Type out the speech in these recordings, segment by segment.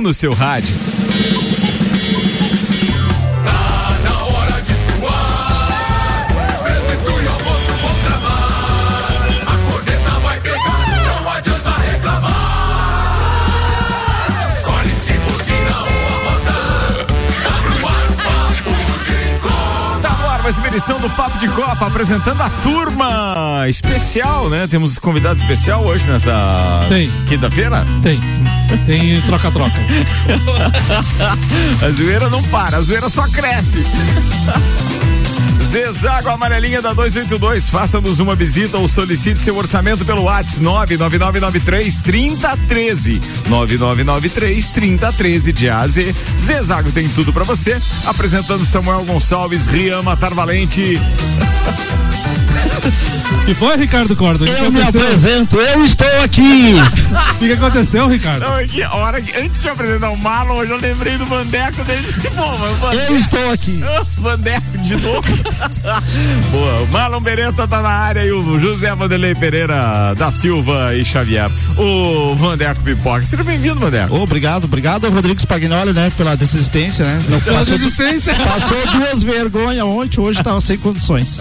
1 no seu rádio. Edição do Papo de Copa, apresentando a turma especial, né? Temos convidado especial hoje nessa quinta-feira? Tem. Tem troca-troca. a zoeira não para, a zoeira só cresce. Zezago Amarelinha da 282. Faça-nos uma visita ou solicite seu orçamento pelo WhatsApp 99993 3013. 9993 3013 de AZ. Zezago tem tudo para você. Apresentando Samuel Gonçalves, Rian Matar Valente. que foi, Ricardo Cordo? Eu me apresento, eu estou aqui. O que, que, aconteceu, Ricardo? Não, é que, hora que, antes de apresentar o Marlon, eu já lembrei do Vandeco dele. Bom, Vandeco, eu estou aqui. Vandeco de novo. Boa, o Marlon Beretta tá na área e o José Vanderlei Pereira da Silva e Xavier. O Vandeco Pipoca. Seja bem-vindo, Vandeco. Oh, obrigado, obrigado ao Rodrigo Spagnoli, né, pela desistência, né? Não, pela passou, desistência. Passou duas vergonhas ontem, hoje tava sem condições.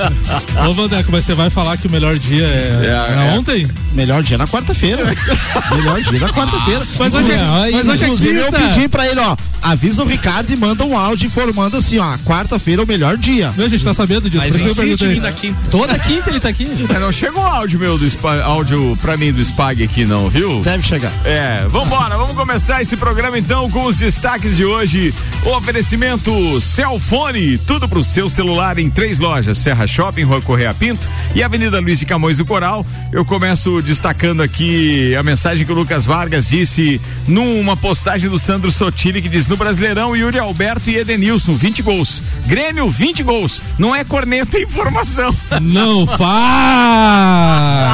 Ô, Vandeco, mas você vai falar que o melhor dia é, é, é ontem? Melhor dia na quarta-feira. melhor dia na quarta-feira. Mas hoje, é, mas hoje é Inclusive, eu pedi pra ele, ó, avisa o Ricardo e manda um áudio informando assim, ó, quarta-feira é o melhor dia. Não, a gente tá sabendo disso. Mas insiste em da quinta. Toda quinta ele tá aqui. Mas não chegou áudio meu do Spag, áudio pra mim do Spag aqui não, viu? Deve chegar. É, vambora, vamos começar esse programa então com os destaques de hoje. O oferecimento Celfone, tudo pro seu celular em três lojas, Serra Shopping, Rua Correia Pinto e Avenida Luiz de Camões do Coral. Eu começo destacando aqui a mensagem que o Lucas Vargas disse numa postagem do Sandro Sotile que diz no Brasileirão Yuri Alberto e Edenilson 20 gols. Grêmio 20 gols. Não é corneta é informação. Não faz.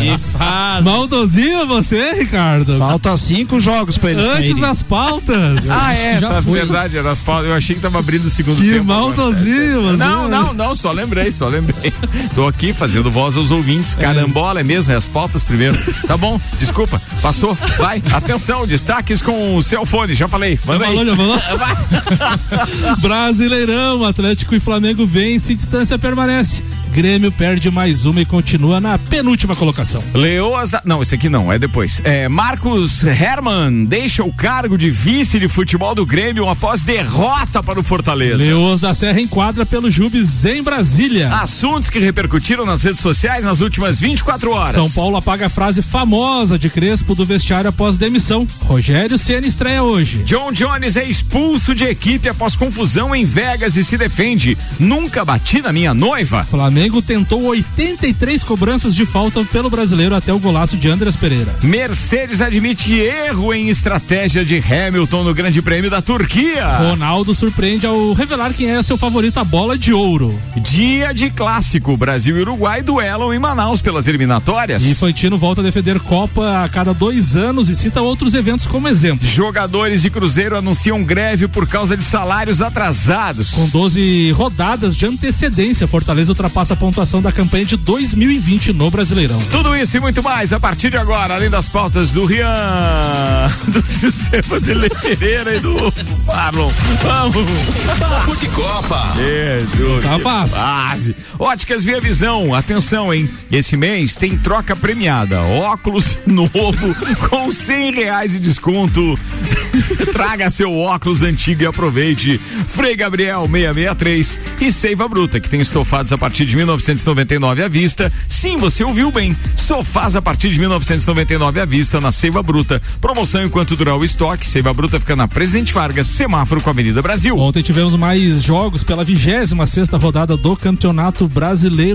que faz. Maldozinho você, Ricardo. Falta cinco jogos pra eles Antes caírem. das pautas. Ah, é, já tá, verdade, era as pautas. Eu achei que tava abrindo o segundo que tempo. Que maldozinho, você. Não, não, não, só lembrei, só lembrei. Tô aqui fazendo voz aos ouvintes. Carambola, é mesmo? É as pautas primeiro. Tá bom, desculpa, passou. Vai, atenção, destaques com o seu fone, já falei. Manda já aí. Falou, já falou? Brasileirão, Atlético e Flamengo vence e distância permanece. Grêmio perde mais uma e continua na penúltima colocação. Leoas da... Não, esse aqui não, é depois. É, Marcos Herman deixa o cargo de vice de futebol do Grêmio após derrota para o Fortaleza. Leoas da Serra enquadra pelo Jubes em Brasília. Assuntos que repercutiram nas redes sociais nas últimas 24 horas. São Paulo apaga a frase famosa de Crespo do vestiário após demissão. Rogério Ceni estreia hoje. John Jones é expulso de equipe após confusão em Vegas e se defende. Nunca bati na minha noiva. Flamengo tentou 83 cobranças de falta pelo brasileiro até o golaço de Andreas Pereira. Mercedes admite erro em estratégia de Hamilton no Grande Prêmio da Turquia. Ronaldo surpreende ao revelar quem é seu favorito a bola de ouro. Dia de clássico, Brasil e Uruguai duelam em Manaus pelas eliminatórias. Infantino volta a defender Copa a cada dois anos e cita outros eventos como exemplo. Jogadores de Cruzeiro anunciam greve por causa de salários atrasados. Com 12 rodadas de antecedência, Fortaleza ultrapassa a pontuação da campanha de 2020 no Brasileirão. Tudo isso e muito mais a partir de agora, além das pautas do Rian, do José Vanderlei Pereira e do Marlon. Vamos! Papo de Copa. Jesus. Tá fácil. Óticas Via Visão, atenção, hein? Esse mês tem troca premiada. Óculos novo com cem reais de desconto. Traga seu óculos antigo e aproveite. Frei Gabriel 663 e Seiva Bruta, que tem estofados a partir de 1999 à vista. Sim, você ouviu bem. Sofás a partir de 1999 à vista na Seiva Bruta. Promoção enquanto durar o estoque. Seiva Bruta fica na Presidente Vargas, semáforo com a Avenida Brasil. Ontem tivemos mais jogos pela 26 sexta rodada do Campeonato Brasileiro.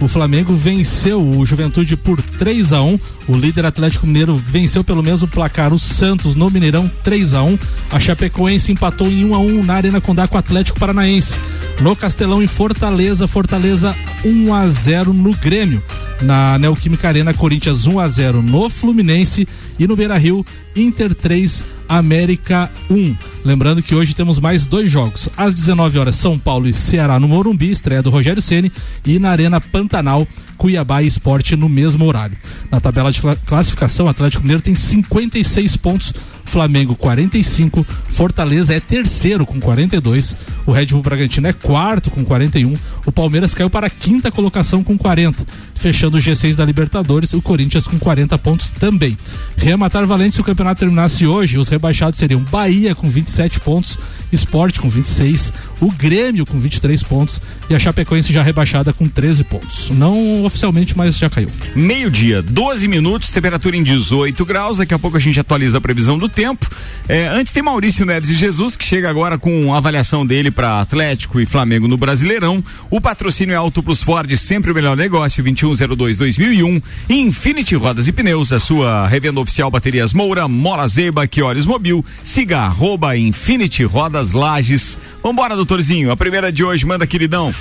O Flamengo venceu o Juventude por 3 a 1. O líder Atlético Mineiro venceu pelo mesmo placar o Santos no Mineirão 3 a 1. A Chapecoense empatou em 1 a 1 na Arena Condá com o Atlético Paranaense. No Castelão em Fortaleza, Fortaleza 1 a 0 no Grêmio. Na Neoquímica Arena, Corinthians 1 a 0 no Fluminense e no Beira-Rio, Inter 3 América 1. Lembrando que hoje temos mais dois jogos. Às 19 horas, São Paulo e Ceará no Morumbi, estreia do Rogério Ceni e na Arena Pantanal, Cuiabá e Esporte no mesmo horário. Na tabela de classificação, Atlético Mineiro tem 56 pontos, Flamengo 45, Fortaleza é terceiro com 42, o Red Bull Bragantino é quarto com 41, o Palmeiras caiu para a quinta colocação com 40, fechando o G6 da Libertadores, o Corinthians com 40 pontos também. Rematar Valente se o campeonato terminasse hoje, os rebaixados seriam Bahia com 27 pontos, Esporte com 26, o Grêmio com 23 pontos e a Chapecoense já rebaixada com 13 pontos. Não oficialmente, mas já caiu. Meio-dia, 12 minutos, temperatura em 18 graus. Daqui a pouco a gente atualiza a previsão do tempo. É, antes tem Maurício Neves e Jesus, que chega agora com a avaliação dele para Atlético e Flamengo no Brasileirão. O patrocínio é Auto Plus Ford, sempre o melhor negócio, 2102-2001. Infinity Rodas e Pneus, a sua revenda oficial Baterias Moura, Mola Zeiba, Quiores Mobil. Siga arroba Infinity Rodas Lages. Vambora, doutorzinho. A primeira de hoje, manda, queridão.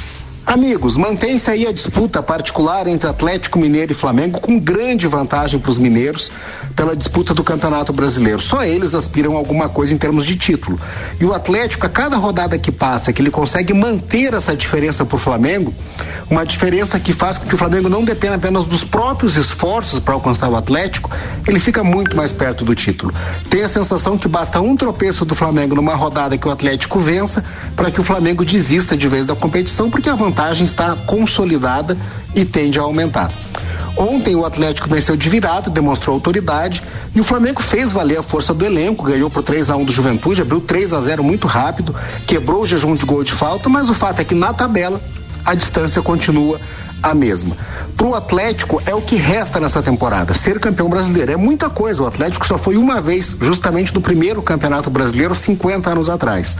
Amigos, mantém-se aí a disputa particular entre Atlético Mineiro e Flamengo com grande vantagem para os mineiros pela disputa do Campeonato Brasileiro. Só eles aspiram a alguma coisa em termos de título. E o Atlético, a cada rodada que passa, que ele consegue manter essa diferença para o Flamengo, uma diferença que faz com que o Flamengo não dependa apenas dos próprios esforços para alcançar o Atlético, ele fica muito mais perto do título. Tem a sensação que basta um tropeço do Flamengo numa rodada que o Atlético vença para que o Flamengo desista de vez da competição, porque a vantagem vantagem está consolidada e tende a aumentar. Ontem o Atlético venceu de virada, demonstrou autoridade e o Flamengo fez valer a força do elenco, ganhou por 3 a 1 do Juventude, abriu 3 a 0 muito rápido, quebrou o jejum de gol de falta, mas o fato é que na tabela a distância continua a mesma. Para o Atlético é o que resta nessa temporada. Ser campeão brasileiro é muita coisa. O Atlético só foi uma vez, justamente no primeiro campeonato brasileiro, 50 anos atrás.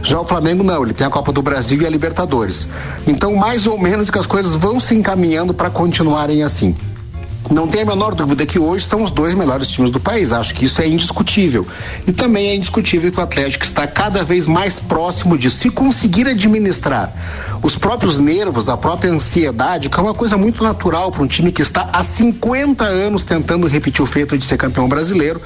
Já o Flamengo não, ele tem a Copa do Brasil e a Libertadores. Então, mais ou menos que as coisas vão se encaminhando para continuarem assim. Não tem a menor dúvida que hoje são os dois melhores times do país. Acho que isso é indiscutível. E também é indiscutível que o Atlético está cada vez mais próximo disso. Se conseguir administrar os próprios nervos, a própria ansiedade, que é uma coisa muito natural para um time que está há 50 anos tentando repetir o feito de ser campeão brasileiro,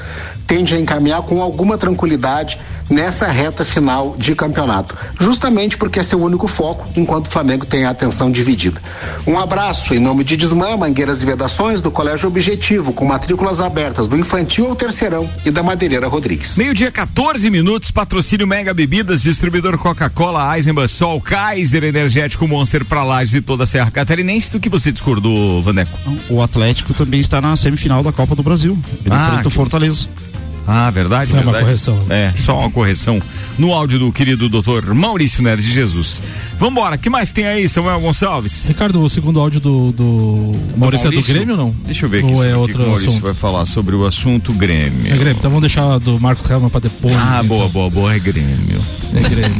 tende a encaminhar com alguma tranquilidade nessa reta final de campeonato, justamente porque é seu único foco, enquanto o Flamengo tem a atenção dividida. Um abraço em nome de Desmã, Mangueiras e Vedações, do Colégio Objetivo, com matrículas abertas do infantil ao terceirão e da Madeireira Rodrigues. Meio-dia, 14 minutos, patrocínio Mega Bebidas, distribuidor Coca-Cola, Eisenbahn, Sol, Kaiser Energético Monster para Lages e toda a Serra Catarinense. Do que você discordou, Vaneco? O Atlético também está na semifinal da Copa do Brasil. Ele ah, enfrenta o Fortaleza. Ah, verdade, é verdade. uma correção. É, só uma correção no áudio do querido doutor Maurício Neres de Jesus. Vambora, que mais tem aí, Samuel Gonçalves? Ricardo, o segundo áudio do, do Maurício, Maurício, é do Grêmio ou não? Deixa eu ver aqui ou é outro o Maurício assunto? vai falar sobre o assunto Grêmio. É Grêmio, então vamos deixar do Marcos Helman pra depois. Ah, então. boa, boa, boa, é Grêmio. É Grêmio.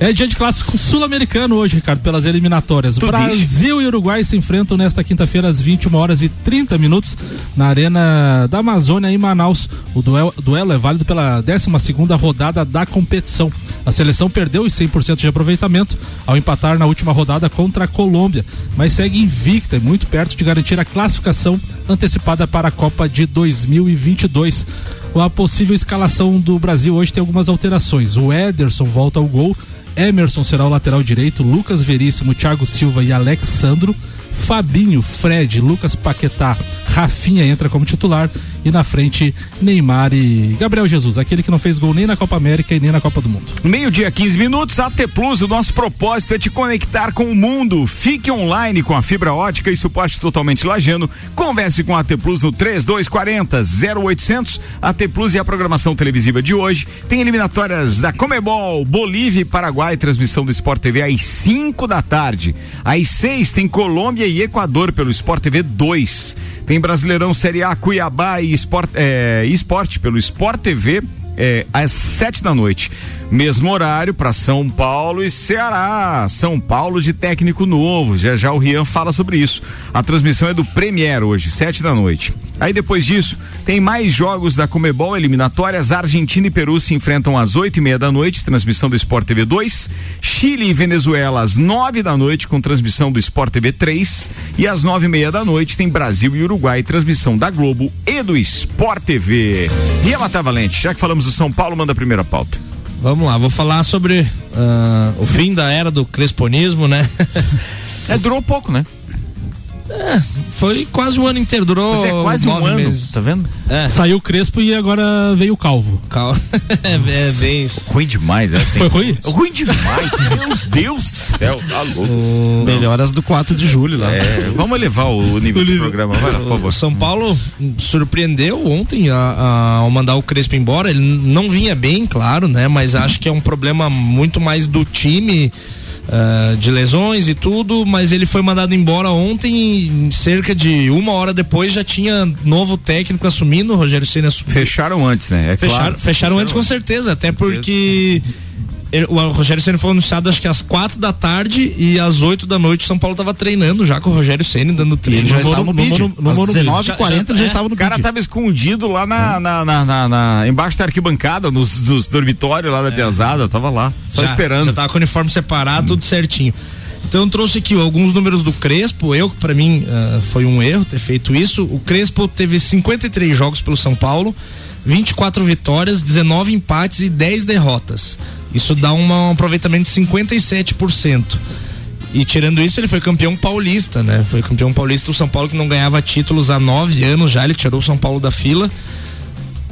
é dia de clássico sul-americano hoje, Ricardo, pelas eliminatórias. Tu Brasil diz? e Uruguai se enfrentam nesta quinta-feira às 21 horas e 30 minutos na Arena da Amazônia em Manaus. O duelo, duelo é válido pela 12 segunda rodada da competição. A seleção perdeu os 100% de aproveitamento ao empatar na última rodada contra a Colômbia, mas segue invicta e muito perto de garantir a classificação antecipada para a Copa de 2022. A possível escalação do Brasil hoje tem algumas alterações. O Ederson volta ao gol, Emerson será o lateral direito, Lucas Veríssimo, Thiago Silva e Alexandro. Fabinho, Fred, Lucas Paquetá, Rafinha entra como titular e na frente Neymar e Gabriel Jesus, aquele que não fez gol nem na Copa América e nem na Copa do Mundo. Meio-dia, 15 minutos, AT Plus, o nosso propósito é te conectar com o mundo. Fique online com a fibra ótica e suporte totalmente lajano. Converse com a AT Plus no 3240 0800. AT Plus e a programação televisiva de hoje tem eliminatórias da Comebol, Bolívia e Paraguai, transmissão do Sport TV às 5 da tarde. Às 6 tem Colômbia e Equador pelo Sport TV 2. Tem Brasileirão Série A, Cuiabá e é, Esporte pelo Sport TV é, às sete da noite. Mesmo horário para São Paulo e Ceará. São Paulo de técnico novo. Já já o Rian fala sobre isso. A transmissão é do Premier hoje, sete da noite. Aí depois disso, tem mais jogos da Comebol eliminatórias. Argentina e Peru se enfrentam às oito e meia da noite, transmissão do Sport TV 2. Chile e Venezuela às nove da noite, com transmissão do Sport TV 3. E às nove e meia da noite tem Brasil e Uruguai, transmissão da Globo e do Sport TV. Rian Matavalente, já que falamos Vamos, o São Paulo manda a primeira pauta. Vamos lá, vou falar sobre ah, o fim da era do cresponismo, né? É, durou pouco, né? Foi quase um ano inteiro, durou Mas é quase um ano, meses. tá vendo? É, Saiu o Crespo e agora veio o Calvo. calma. é, é bem isso. Ruim demais, é assim. Foi ruim? Ruim demais, meu Deus do céu, tá louco. Melhoras do 4 de julho lá. É, vamos elevar o nível desse programa, vai lá, por O favor. São Paulo surpreendeu ontem a- a- ao mandar o Crespo embora. Ele não vinha bem, claro, né? Mas acho que é um problema muito mais do time. Ah, de lesões e tudo, mas ele foi mandado embora ontem e cerca de uma hora depois já tinha novo técnico assumindo, o Rogério Senna assumiu. Fecharam antes, né? É Fecharam, claro. fecharam antes com certeza, até porque o Rogério Ceni foi anunciado acho que às quatro da tarde e às 8 da noite o São Paulo tava treinando já com o Rogério Ceni dando treino. ele já No estava no bid. no- no Às Morumbi. 19h40 ele já é, estava no O cara bid. tava escondido lá na, na, na, na- na- embaixo da arquibancada, nos, nos dormitórios lá da pesada, tava lá, só Já- esperando. Já tava com o uniforme separado, tudo certinho. Então eu trouxe aqui alguns números do Crespo. Eu, para mim, ah, foi um erro ter feito isso. O Crespo teve 53 jogos pelo São Paulo, 24 vitórias, 19 empates e 10 derrotas. Isso dá um aproveitamento de 57%. E tirando isso, ele foi campeão paulista, né? Foi campeão paulista do São Paulo que não ganhava títulos há nove anos já. Ele tirou o São Paulo da fila.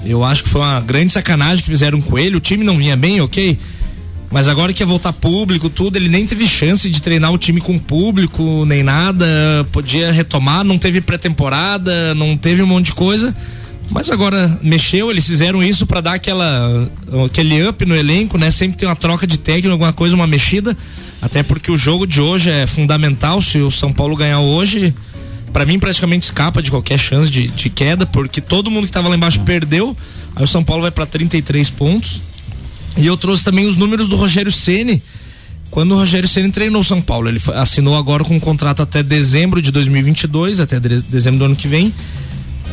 Eu acho que foi uma grande sacanagem que fizeram com ele. O time não vinha bem, ok? Mas agora que ia voltar público, tudo, ele nem teve chance de treinar o time com público, nem nada. Podia retomar, não teve pré-temporada, não teve um monte de coisa. Mas agora mexeu, eles fizeram isso pra dar aquela aquele up no elenco, né? Sempre tem uma troca de técnico, alguma coisa, uma mexida. Até porque o jogo de hoje é fundamental. Se o São Paulo ganhar hoje, Pra mim praticamente escapa de qualquer chance de, de queda, porque todo mundo que tava lá embaixo perdeu. Aí o São Paulo vai pra 33 pontos. E eu trouxe também os números do Rogério Ceni. Quando o Rogério Ceni treinou o São Paulo, ele assinou agora com um contrato até dezembro de 2022, até de- dezembro do ano que vem.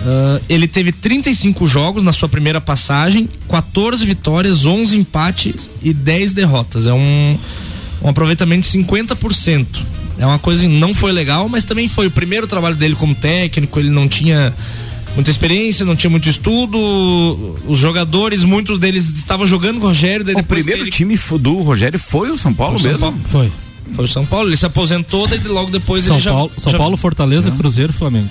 Ah, ele teve 35 jogos na sua primeira passagem, 14 vitórias, 11 empates e 10 derrotas. É um, um aproveitamento de 50%. É uma coisa que não foi legal, mas também foi o primeiro trabalho dele como técnico, ele não tinha muita experiência, não tinha muito estudo. Os jogadores, muitos deles estavam jogando com o Rogério, daí O primeiro ele- time do Rogério foi o São Paulo Foi o mesmo? São Paulo. Foi. Foi o São Paulo, ele se aposentou, daí logo depois São ele já, Paulo, São já- Paulo, Fortaleza, Cruzeiro, Flamengo.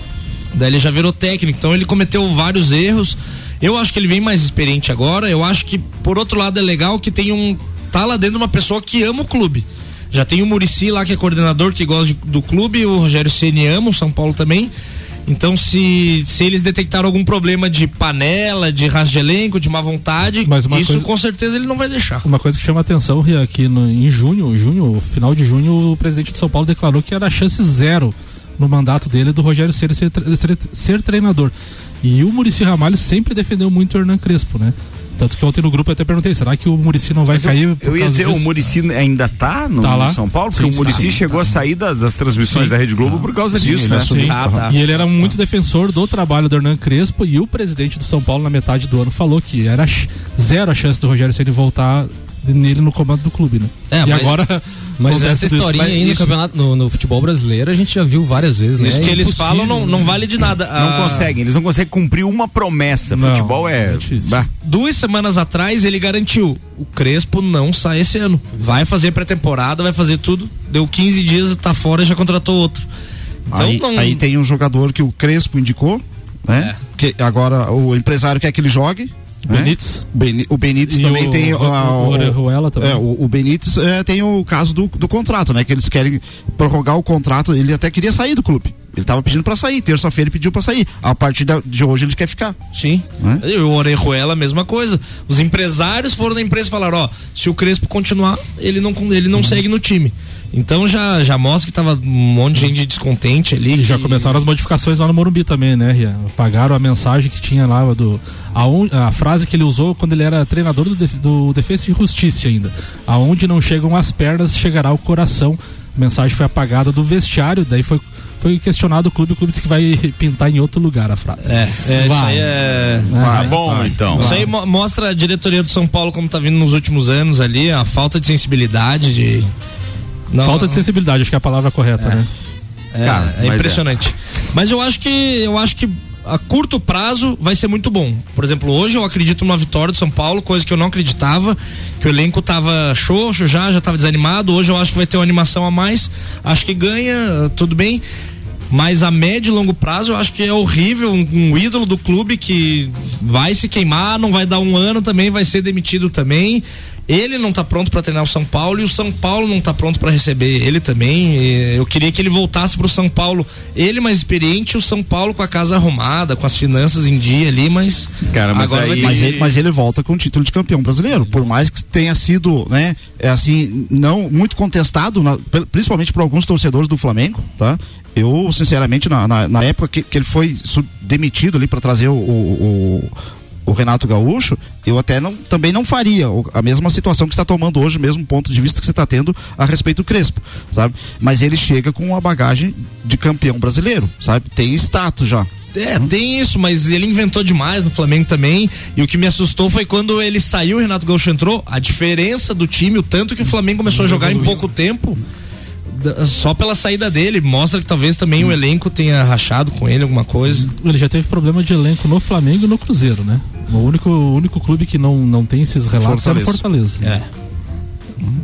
Daí ele já virou técnico, então ele cometeu vários erros. Eu acho que ele vem mais experiente agora. Eu acho que, por outro lado, é legal que tem um. Tá lá dentro uma pessoa que ama o clube. Já tem o Murici lá, que é coordenador, que gosta de- do clube, o Rogério Ceni ama, o São Paulo também. Então, se, se eles detectaram algum problema de panela, de rasgo de elenco, de má vontade, isso coisa- com certeza ele não vai deixar. Uma coisa que chama atenção, Ria, que no- em junho, junho, final de junho, o presidente do São Paulo declarou que era chance zero no mandato dele do Rogério Ceni ser, ser, ser treinador. E o Murici Ramalho sempre defendeu muito o Hernan Crespo, né? Tanto que ontem no grupo eu até perguntei, será que o Murici não vai Mas eu- cair eu, por ia causa dizer, o disso? Murici ainda tá no, Tá no? São Paulo? Porque Sim, o Murici tá. chegou a sair das, das transmissões Sim. da Rede Globo por causa disso, ele né? assumiu. Sim. Ah, tá. E ele era muito defensor do trabalho do Hernan Crespo e o presidente do São Paulo na metade do ano falou que era zero a chance do Rogério Ceni voltar nele no comando do clube, né? É, e mas- agora Mas essa isso. historinha Mas aí no isso- campeonato, no, no futebol brasileiro, a gente já viu várias vezes, né? Isso que É eles falam não, não vale de nada. Não Ah, conseguem, eles não conseguem cumprir uma promessa. Não, Futebol é. é duas semanas atrás ele garantiu: o Crespo não sai esse ano. Vai fazer pré-temporada, vai fazer tudo. Deu 15 dias, tá fora e já contratou outro. Então aí, não. aí tem um jogador que o Crespo indicou, né? Que agora o empresário quer que ele jogue. Né? Benítez. Beni- o Benítez E também o- tem o- ah, o Orejuela também. É, o, o Benítez é, tem o caso do, do contrato, né? Que eles querem prorrogar o contrato. Ele até queria sair do clube. Ele tava pedindo pra sair. Terça-feira ele pediu pra sair. A partir de hoje ele quer ficar. Sim. Né? E o Orejuela, a mesma coisa. Os empresários foram na empresa e falaram: ó, se o Crespo continuar, ele não, ele Uhum. não segue no time. Então já, já mostra que tava um monte de gente descontente ali. E já que- começaram as modificações lá no Morumbi também, né, Ria? Apagaram a mensagem que tinha lá do. aon- A, frase que ele usou quando ele era treinador do, do Defesa e Justiça ainda. Aonde não chegam as pernas, chegará o coração. A mensagem foi apagada do vestiário, daí foi, foi questionado o clube, o clube disse que vai pintar em outro lugar a frase. É, é, isso aí Vai. é. Tá bom, então. Isso aí mo- mostra a diretoria do São Paulo como tá vindo nos últimos anos ali, a falta de sensibilidade, de. Não, Falta de sensibilidade, acho que é a palavra correta, né? É, Cara, é mas impressionante. Mas eu acho que eu acho que a curto prazo vai ser muito bom. Por exemplo, hoje eu acredito numa vitória do São Paulo, coisa que eu não acreditava, que o elenco tava xoxo já, já tava desanimado. Hoje eu acho que vai ter uma animação a mais. Acho que ganha, tudo bem. Mas a médio e longo prazo eu acho que é horrível. Um, um, ídolo do clube que vai se queimar, não vai dar um ano também, vai ser demitido também. Ele não está pronto para treinar o São Paulo e o São Paulo não está pronto para receber ele também. Eu queria que ele voltasse para o São Paulo, ele mais experiente, o São Paulo com a casa arrumada, com as finanças em dia ali, mas cara, mas, agora daí... mas, ele, mas ele volta com o título de campeão brasileiro, por mais que tenha sido, né, é assim, não muito contestado, na, principalmente por alguns torcedores do Flamengo, tá? Eu, sinceramente, na, na, na época que, que ele foi demitido ali para trazer o, o, o Renato Gaúcho, eu até não, também não faria a mesma situação que está tomando hoje, o mesmo ponto de vista que você está tendo a respeito do Crespo, sabe? Mas ele chega com uma bagagem de campeão brasileiro, sabe? Tem status já. É, tem isso, mas ele inventou demais no Flamengo também. E o que me assustou foi quando ele saiu o Renato Gaúcho entrou, a diferença do time, o tanto que o Flamengo começou a jogar em pouco tempo só pela saída dele, mostra que talvez também hum. o elenco tenha rachado com ele alguma coisa. Ele já teve problema de elenco no Flamengo e no Cruzeiro, né? O único, o único clube que não, não tem esses relatos Fortaleza. é o Fortaleza. É.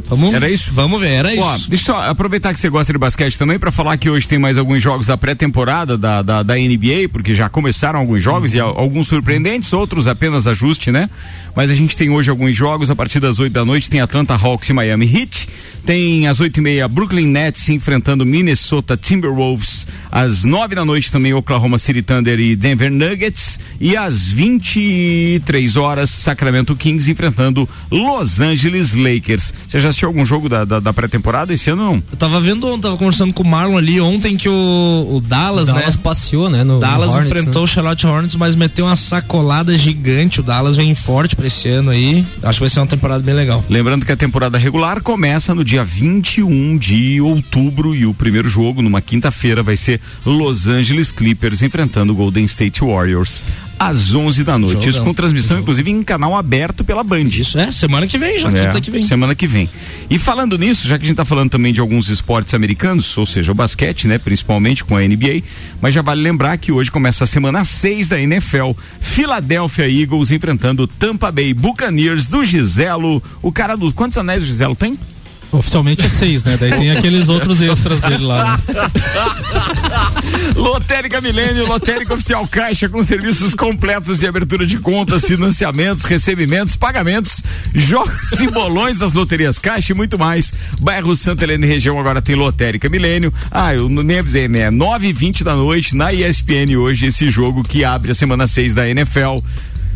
Vamos, era isso? Vamos ver, era Ó, isso. Deixa eu aproveitar que você gosta de basquete também para falar que hoje tem mais alguns jogos da pré-temporada da, da, da, NBA, porque já começaram alguns jogos uhum. e alguns surpreendentes, outros apenas ajuste, né? Mas a gente tem hoje alguns jogos, a partir das 8 da noite tem Atlanta Hawks e Miami Heat, tem às 8 e meia Brooklyn Nets enfrentando Minnesota Timberwolves, às 9 da noite também Oklahoma City Thunder e Denver Nuggets, e às 23 horas Sacramento Kings enfrentando Los Angeles Lakers. Você já assistiu algum jogo da, da, da pré-temporada esse ano não? Eu tava vendo, tava conversando com o Marlon ali ontem que o, o Dallas, o Dallas né? passeou, né? No, Dallas no Hornets, enfrentou né? o Charlotte Hornets, mas meteu uma sacolada gigante. O Dallas vem forte pra esse ano aí. Acho que vai ser uma temporada bem legal. Lembrando que a temporada regular começa no dia 21 de outubro e o primeiro jogo, numa quinta-feira, vai ser Los Angeles Clippers enfrentando o Golden State Warriors às 11 da noite. Jogão. Isso com transmissão, inclusive, em canal aberto pela Band. Isso é, semana que vem, já, é, quinta que vem. Semana que vem. E falando nisso, já que a gente está falando também de alguns esportes americanos, ou seja, o basquete, né, principalmente com a NBA, mas já vale lembrar que hoje começa a semana 6 da NFL. Philadelphia Eagles enfrentando Tampa Bay Buccaneers do Giselo. O cara dos. Quantos anéis o Giselo tem? Oficialmente é seis, né? Daí tem aqueles outros extras dele lá. Né? Lotérica Milênio, Lotérica Oficial Caixa, com serviços completos de abertura de contas, financiamentos, recebimentos, pagamentos, jogos e bolões das loterias Caixa e muito mais. Bairro Santa Helena e região agora tem Lotérica Milênio. Ah, eu nem avisei, né? Nove e vinte da noite na ESPN hoje, esse jogo que abre a semana 6 da NFL.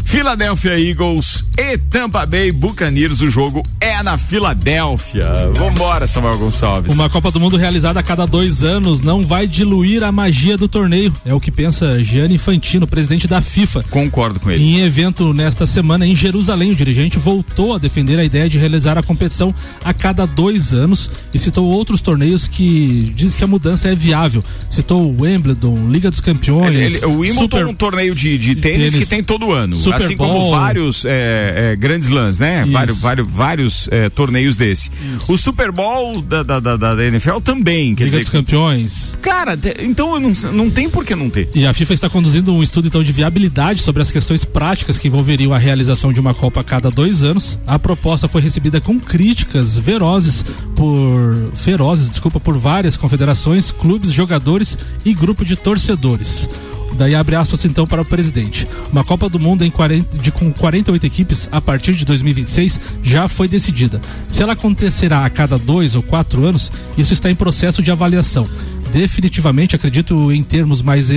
Philadelphia Eagles e Tampa Bay Buccaneers. O jogo é na Filadélfia. Vambora, Samuel Gonçalves. Uma Copa do Mundo realizada a cada dois anos não vai diluir a magia do torneio. É o que pensa Gianni Infantino, presidente da FIFA. Concordo com ele. Em evento nesta semana em Jerusalém, o dirigente voltou a defender a ideia de realizar a competição a cada dois anos e citou outros torneios que diz que a mudança é viável. Citou o Wimbledon, Liga dos Campeões. Ele, ele, o Wimbledon Super... é um torneio de, de tênis, tênis, que tem todo ano. Super Super assim Bowl. como vários é, é, grandes lãs, né? Isso. Vários, vários, vários é, torneios desse. Isso. O Super Bowl da, da, da, da NFL também. Quer Liga dizer, dos Campeões. Cara, então não, não tem por que não ter. E a FIFA está conduzindo um estudo então de viabilidade sobre as questões práticas que envolveriam a realização de uma Copa a cada dois anos. A proposta foi recebida com críticas ferozes por ferozes, desculpa, por várias confederações, clubes, jogadores e grupo de torcedores. Daí abre aspas então para o presidente. Uma Copa do Mundo em 40, de, com 48 equipes a partir de 2026 já foi decidida. Se ela acontecerá a cada dois ou quatro anos, isso está em processo de avaliação. Definitivamente acredito em termos mais,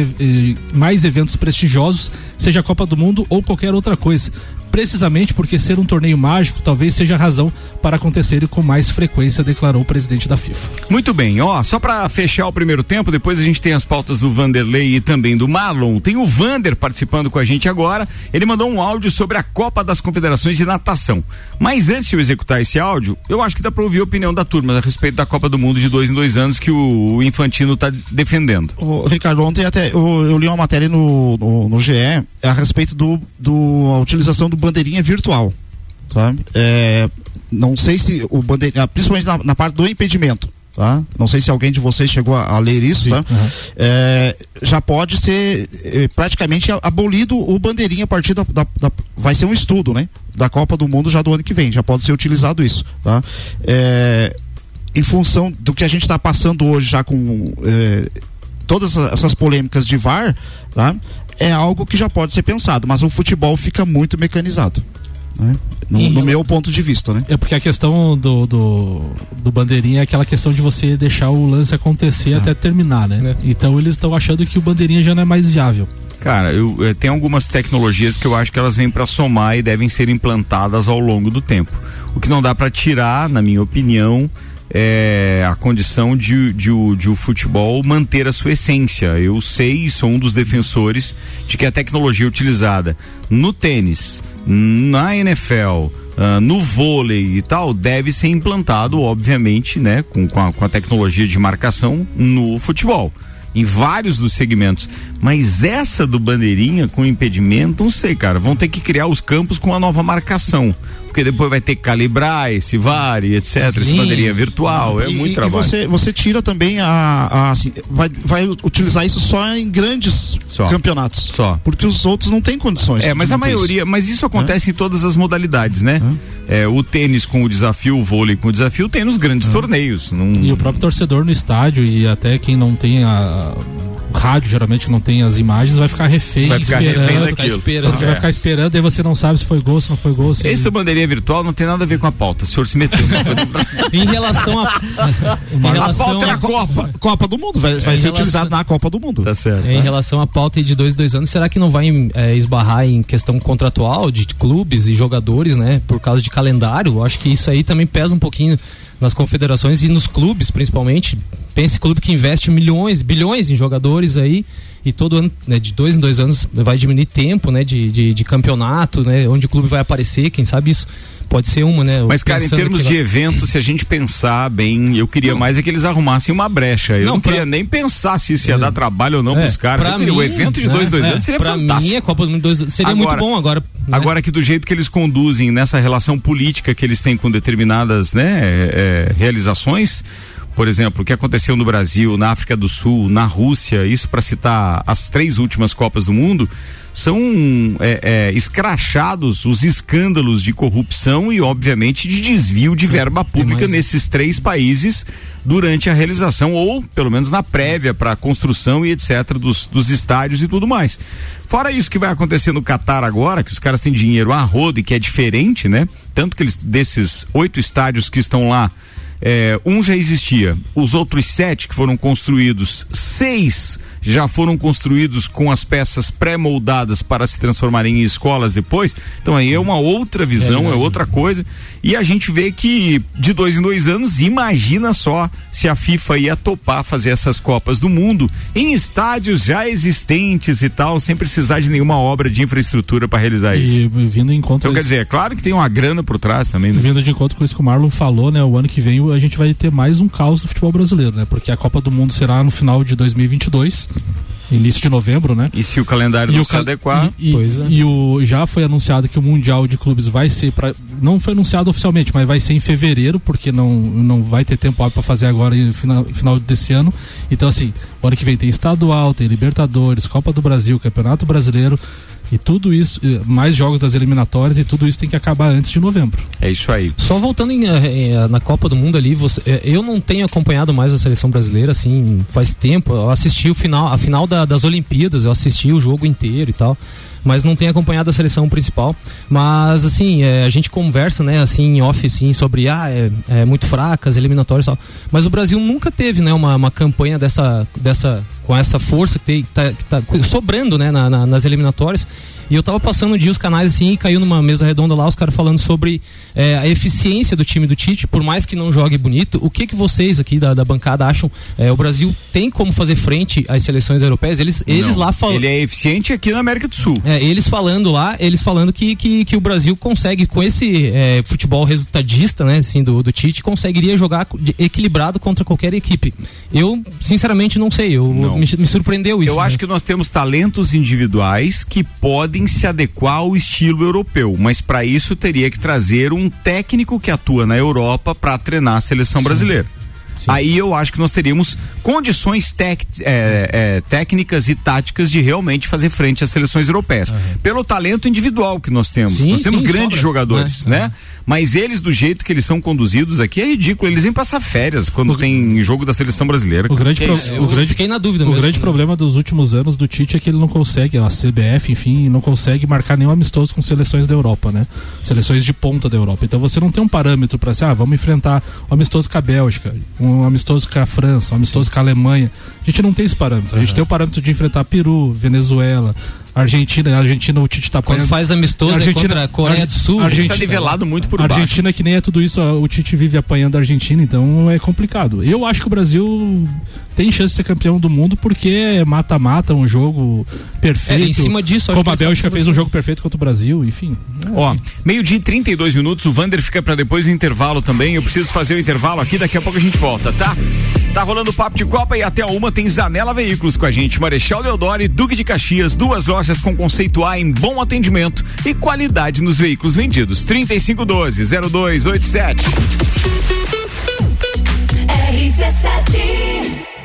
mais eventos prestigiosos, seja a Copa do Mundo ou qualquer outra coisa precisamente porque ser um torneio mágico talvez seja a razão para acontecer com mais frequência, declarou o presidente da FIFA. Muito bem, ó, só para fechar o primeiro tempo, depois a gente tem as pautas do Vanderlei e também do Marlon. Tem o Vander participando com a gente agora. Ele mandou um áudio sobre a Copa das Confederações de Natação. Mas antes de eu executar esse áudio, eu acho que dá para ouvir a opinião da turma a respeito da Copa do Mundo de dois em dois anos que o, Infantino está defendendo. O Ricardo, ontem até eu, eu, li uma matéria no, no, no GE a respeito do, do a utilização do bandeirinha virtual. Sabe? É, não sei se o bandeirinha, principalmente na, na parte do impedimento. tá? Não sei se alguém de vocês chegou a, a ler isso, tá? É, já pode ser eh, praticamente abolido o bandeirinha a partir da, da, da- vai ser um estudo, né? Da Copa do Mundo já do ano que vem, já pode ser utilizado isso, tá? É, em função do que a gente está passando hoje já com eh, todas essa- essas polêmicas de VAR, tá? É algo que já pode ser pensado, mas o futebol fica muito mecanizado, né? No, E- no meu ponto de vista, né? É porque a questão do, do, do bandeirinha é aquela questão de você deixar o lance acontecer até terminar, né? Então eles estão achando que o bandeirinha já não é mais viável. Cara, eu, eh, tem algumas tecnologias que eu acho que elas vêm para somar e devem ser implantadas ao longo do tempo. O que não dá para tirar, na minha opinião, é a condição de, de, de o futebol manter a sua essência. Eu sei e sou um dos defensores de que a tecnologia utilizada no tênis, na NFL, ah, no vôlei e tal, deve ser implantado, obviamente, né, com, com, a, com a tecnologia de marcação no futebol em vários dos segmentos. Mas essa do bandeirinha com impedimento, não sei, cara. Vão ter que criar os campos com a nova marcação. Porque depois vai ter que calibrar esse VAR e etc. Esse Sim. bandeirinha virtual. É e, muito e trabalho. você, você tira também a, a, assim, vai, vai utilizar isso só em grandes Só. campeonatos. Só. Porque os outros não têm condições. É, mas a manter isso. maioria, mas isso acontece em todas as modalidades, né? É, o tênis com o desafio, o vôlei com o desafio, tem nos grandes torneios. Não... E o próprio torcedor no estádio e até quem não tem a. Rádio geralmente não tem as imagens, vai ficar refém, Vai ficar esperando, refém vai daquilo. esperando, É. vai ficar esperando, aí você não sabe se foi gol, se não foi gol. Se... Esse da bandeirinha virtual não tem nada a ver com a pauta. O senhor se meteu. Em relação a. em a relação pauta é a a Copa. Copa do Mundo, vai, vai em ser relação- utilizado na Copa do Mundo. Tá certo. É, em relação à pauta de dois, dois anos, será que não vai é, esbarrar em questão contratual de clubes e jogadores, né? Por causa de calendário? Eu acho que isso aí também pesa um pouquinho nas confederações e nos clubes, principalmente. Pense clube que investe milhões, bilhões em jogadores aí e todo ano, né, de dois em dois anos, vai diminuir tempo, né? De, de, de campeonato, né? Onde o clube vai aparecer, quem sabe isso pode ser uma, né? Mas, cara, em termos de lá- evento, se a gente pensar bem, eu queria mais é que eles arrumassem uma brecha. Eu não, Não, pra- queria nem pensar se isso ia dar trabalho ou não É, pros caras. pra queria- o mim, evento de né, dois, dois é, anos seria pra fantástico. mim, a Copa do Mundo dois, seria Agora- muito bom agora. né? Agora que do jeito que eles conduzem nessa relação política que eles têm com determinadas né, é, realizações, por exemplo, o que aconteceu no Brasil, na África do Sul, na Rússia, isso para citar as três últimas Copas do Mundo, são é, é, escrachados os escândalos de corrupção e, obviamente, de desvio de verba pública mais- nesses três países durante a realização ou pelo menos na prévia para a construção e etc dos, dos estádios e tudo mais. Fora isso que vai acontecer no Catar agora, que os caras têm dinheiro a rodo e que é diferente, né? Tanto que eles desses oito estádios que estão lá é, um já existia. Os outros sete que foram construídos, seis já foram construídos com as peças pré-moldadas para se transformarem em escolas depois. Então aí é uma outra visão, é, outra coisa. E a gente vê que de dois em dois anos, imagina só se a FIFA ia topar fazer essas Copas do Mundo em estádios já existentes e tal, sem precisar de nenhuma obra de infraestrutura para realizar isso. E vindo em encontro Então quer dizer, é claro que tem uma grana por trás também. Né? Vindo de encontro com isso que o Marlon falou, né? O ano que vem a gente vai ter mais um caos do futebol brasileiro, né? Porque a Copa do Mundo será no final de 2022, início de novembro, né? E se o calendário não se cal- adequar. E, e- é. e o, já foi anunciado que o Mundial de Clubes vai ser para Não foi anunciado oficialmente, mas vai ser em fevereiro, porque não, não vai ter tempo para fazer agora no final, final desse ano. Então, assim, o ano que vem tem estadual, tem Libertadores, Copa do Brasil, Campeonato Brasileiro. E tudo isso, eh, mais jogos das eliminatórias, e tudo isso tem que acabar antes de novembro. É isso aí. Só voltando em, eh, eh, na Copa do Mundo ali, você- eu não tenho acompanhado mais a seleção brasileira, assim, faz tempo. Eu assisti o final, a final da- das Olimpíadas, eu assisti o jogo inteiro e tal. Mas não tenho acompanhado a seleção principal. Mas, assim, eh, a gente conversa, né, assim, em off, assim, sobre, ah, é, é muito fracas, eliminatórias e tal. Mas o Brasil nunca teve, né, uma, uma campanha dessa, dessa, com essa força que, tem, que tá, que tá sobrando, né, na- na- nas eliminatórias. E eu tava passando um dia os canais assim e caiu numa mesa redonda lá, os caras falando sobre é, a eficiência do time do Tite, por mais que não jogue bonito. O que que vocês aqui da, da bancada acham? É, o Brasil tem como fazer frente às seleções europeias? Eles, eles Não. lá falam. Ele é eficiente aqui na América do Sul. É, eles falando lá, eles falando que, que, que o Brasil consegue, com esse é, futebol resultadista, né, assim, do, do Tite, conseguiria jogar equilibrado contra qualquer equipe. Eu, sinceramente, não sei. Eu, Não. Me, me surpreendeu isso. Eu né? acho que nós temos talentos individuais que podem se adequar ao estilo europeu, mas para isso teria que trazer um técnico que atua na Europa para treinar a seleção brasileira. Aí eu acho que nós teríamos condições tec, é, é, técnicas e táticas de realmente fazer frente às seleções europeias. Uhum. Pelo talento individual que nós temos. Sim, nós temos sim, grandes sobra, jogadores, né? né? Mas eles, do jeito que eles são conduzidos aqui, é ridículo. Eles vêm passar férias quando o, tem jogo da seleção brasileira. O grande, pro, o grande fiquei na dúvida. O mesmo, grande né? problema dos últimos anos do Tite é que ele não consegue, a CBF, enfim, não consegue marcar nenhum amistoso com seleções da Europa, né? Seleções de ponta da Europa. Então você não tem um parâmetro para ser, ah, vamos enfrentar um amistoso com a Bélgica, um amistoso com a França, um amistoso com a Alemanha. A gente não tem esse parâmetro. A gente uhum. tem o parâmetro de enfrentar Peru, Venezuela, Argentina, Argentina o Tite tá Quando faz amistoso Argentina, é contra a Coreia do Sul. Argentina tá nivelado muito por Argentina baixo. que nem é tudo isso, o Tite vive apanhando a Argentina, então é complicado. Eu acho que o Brasil tem chance de ser campeão do mundo porque é mata-mata, um jogo perfeito. É, em cima disso, como a Bélgica fez um jogo perfeito contra o Brasil, enfim. É Ó, assim. meio-dia e 32 minutos, o Vander fica para depois do intervalo também. Eu preciso fazer o intervalo aqui, daqui a pouco a gente volta, tá? Tá rolando o papo de Copa e até uma tem Zanela Veículos com a gente. Marechal Deodoro e Duque de Caxias, duas lojas com conceito A em bom atendimento e qualidade nos veículos vendidos. 3512 0287. RC7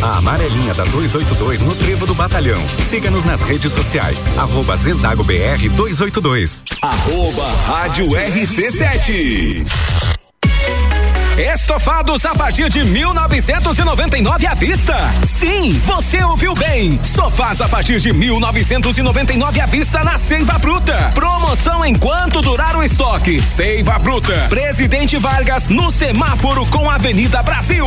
A amarelinha da 282 no Trevo do Batalhão. Siga-nos nas redes sociais. Arroba Zezago BR 282. Arroba Rádio RC7. Estofados a partir de 1999 à vista. Sim, você ouviu bem. Sofás a partir de 1999 à vista na Seiva Bruta. Promoção enquanto durar o estoque. Seiva Bruta. Presidente Vargas no semáforo com Avenida Brasil.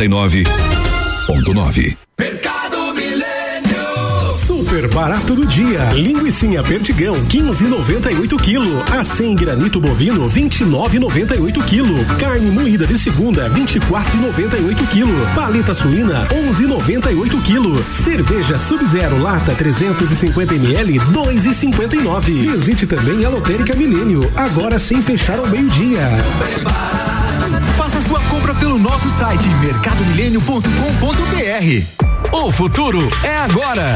99.9. Mercado Milênio. Super barato do dia. Linguiça perdigão 15,98 kg. A 100 granito bovino 29,98 kg. Carne moída de segunda 24,98 kg. Paleta suína 11,98 kg. Cerveja Sub-Zero lata 350 ml 2,59. Visite também a Lotérica Milênio agora sem fechar ao meio-dia. Super barato sua compra pelo nosso site mercadomilênio.com.br. O futuro é agora.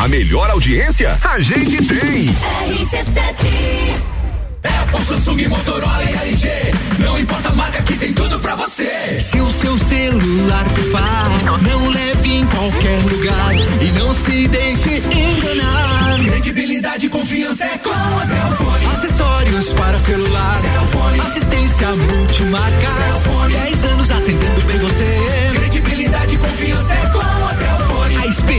A melhor audiência a gente tem. RC7 Apple, Samsung, Motorola e LG. Não importa a marca que tem tudo pra você. Se o seu celular pifar, não leve em qualquer lugar e não se deixe enganar. Credibilidade e confiança é com a Cellfone. Acessórios para celular, Cellfone. assistência multimarca. Cellfone. 10 anos atendendo bem você. Credibilidade e confiança é com a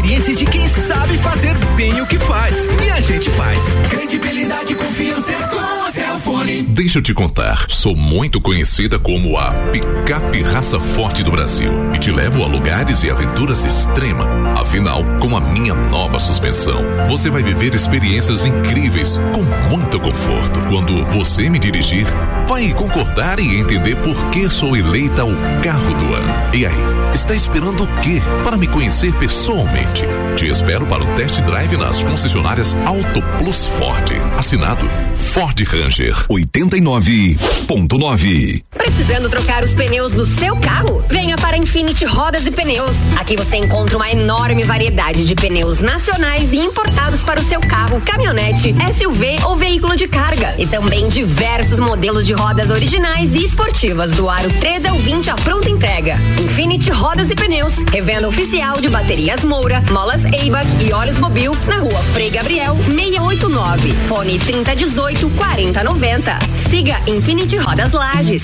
experiência de quem sabe fazer bem o que faz. E a gente faz. Credibilidade e confiança é com a Celfone. Deixa eu te contar, sou muito conhecida como a picape raça forte do Brasil e te levo a lugares e aventuras extrema. Afinal, com a minha nova suspensão, você vai viver experiências incríveis com muito conforto. Quando você me dirigir, vai concordar e entender por que sou eleita o carro do ano. E aí, está esperando o quê para me conhecer pessoalmente? Te espero para o test drive nas concessionárias Auto Plus Ford. Assinado Ford Ranger 89.9. Precisando trocar os pneus do seu carro? Venha para Infinity Rodas e Pneus. Aqui você encontra uma enorme variedade de pneus nacionais e importados para o seu carro, caminhonete, SUV ou veículo de carga. E também diversos modelos de rodas originais e esportivas do aro 13 ao 20 à pronta entrega. Infinity Rodas e Pneus, revenda oficial de baterias Moura, molas Eibach e óleos Mobil na rua Frei Gabriel 689. Fone 3018 4090. Siga Infinity Rodas Lages.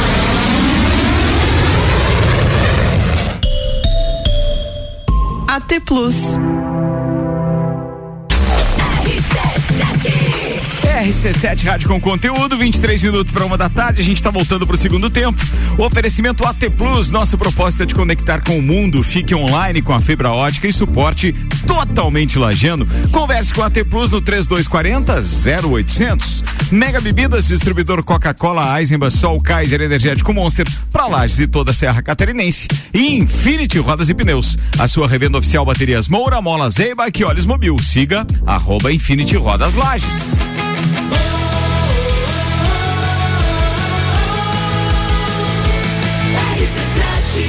AT Plus. RC7 Rádio com conteúdo, 23 minutos para uma da tarde. A gente está voltando para o segundo tempo. O oferecimento AT Plus, nosso propósito é te conectar com o mundo. Fique online com a fibra ótica e suporte totalmente lajando. Converse com AT Plus no 3240 0800. Mega Bebidas, distribuidor Coca-Cola, Eisenbach, Sol, Kaiser, Energético Monster, para Lages e toda a Serra Catarinense. E Infinity Rodas e Pneus, a sua revenda oficial baterias Moura, Mola Zeiba e Olhos Mobil. Siga arroba Infinity Rodas Lages.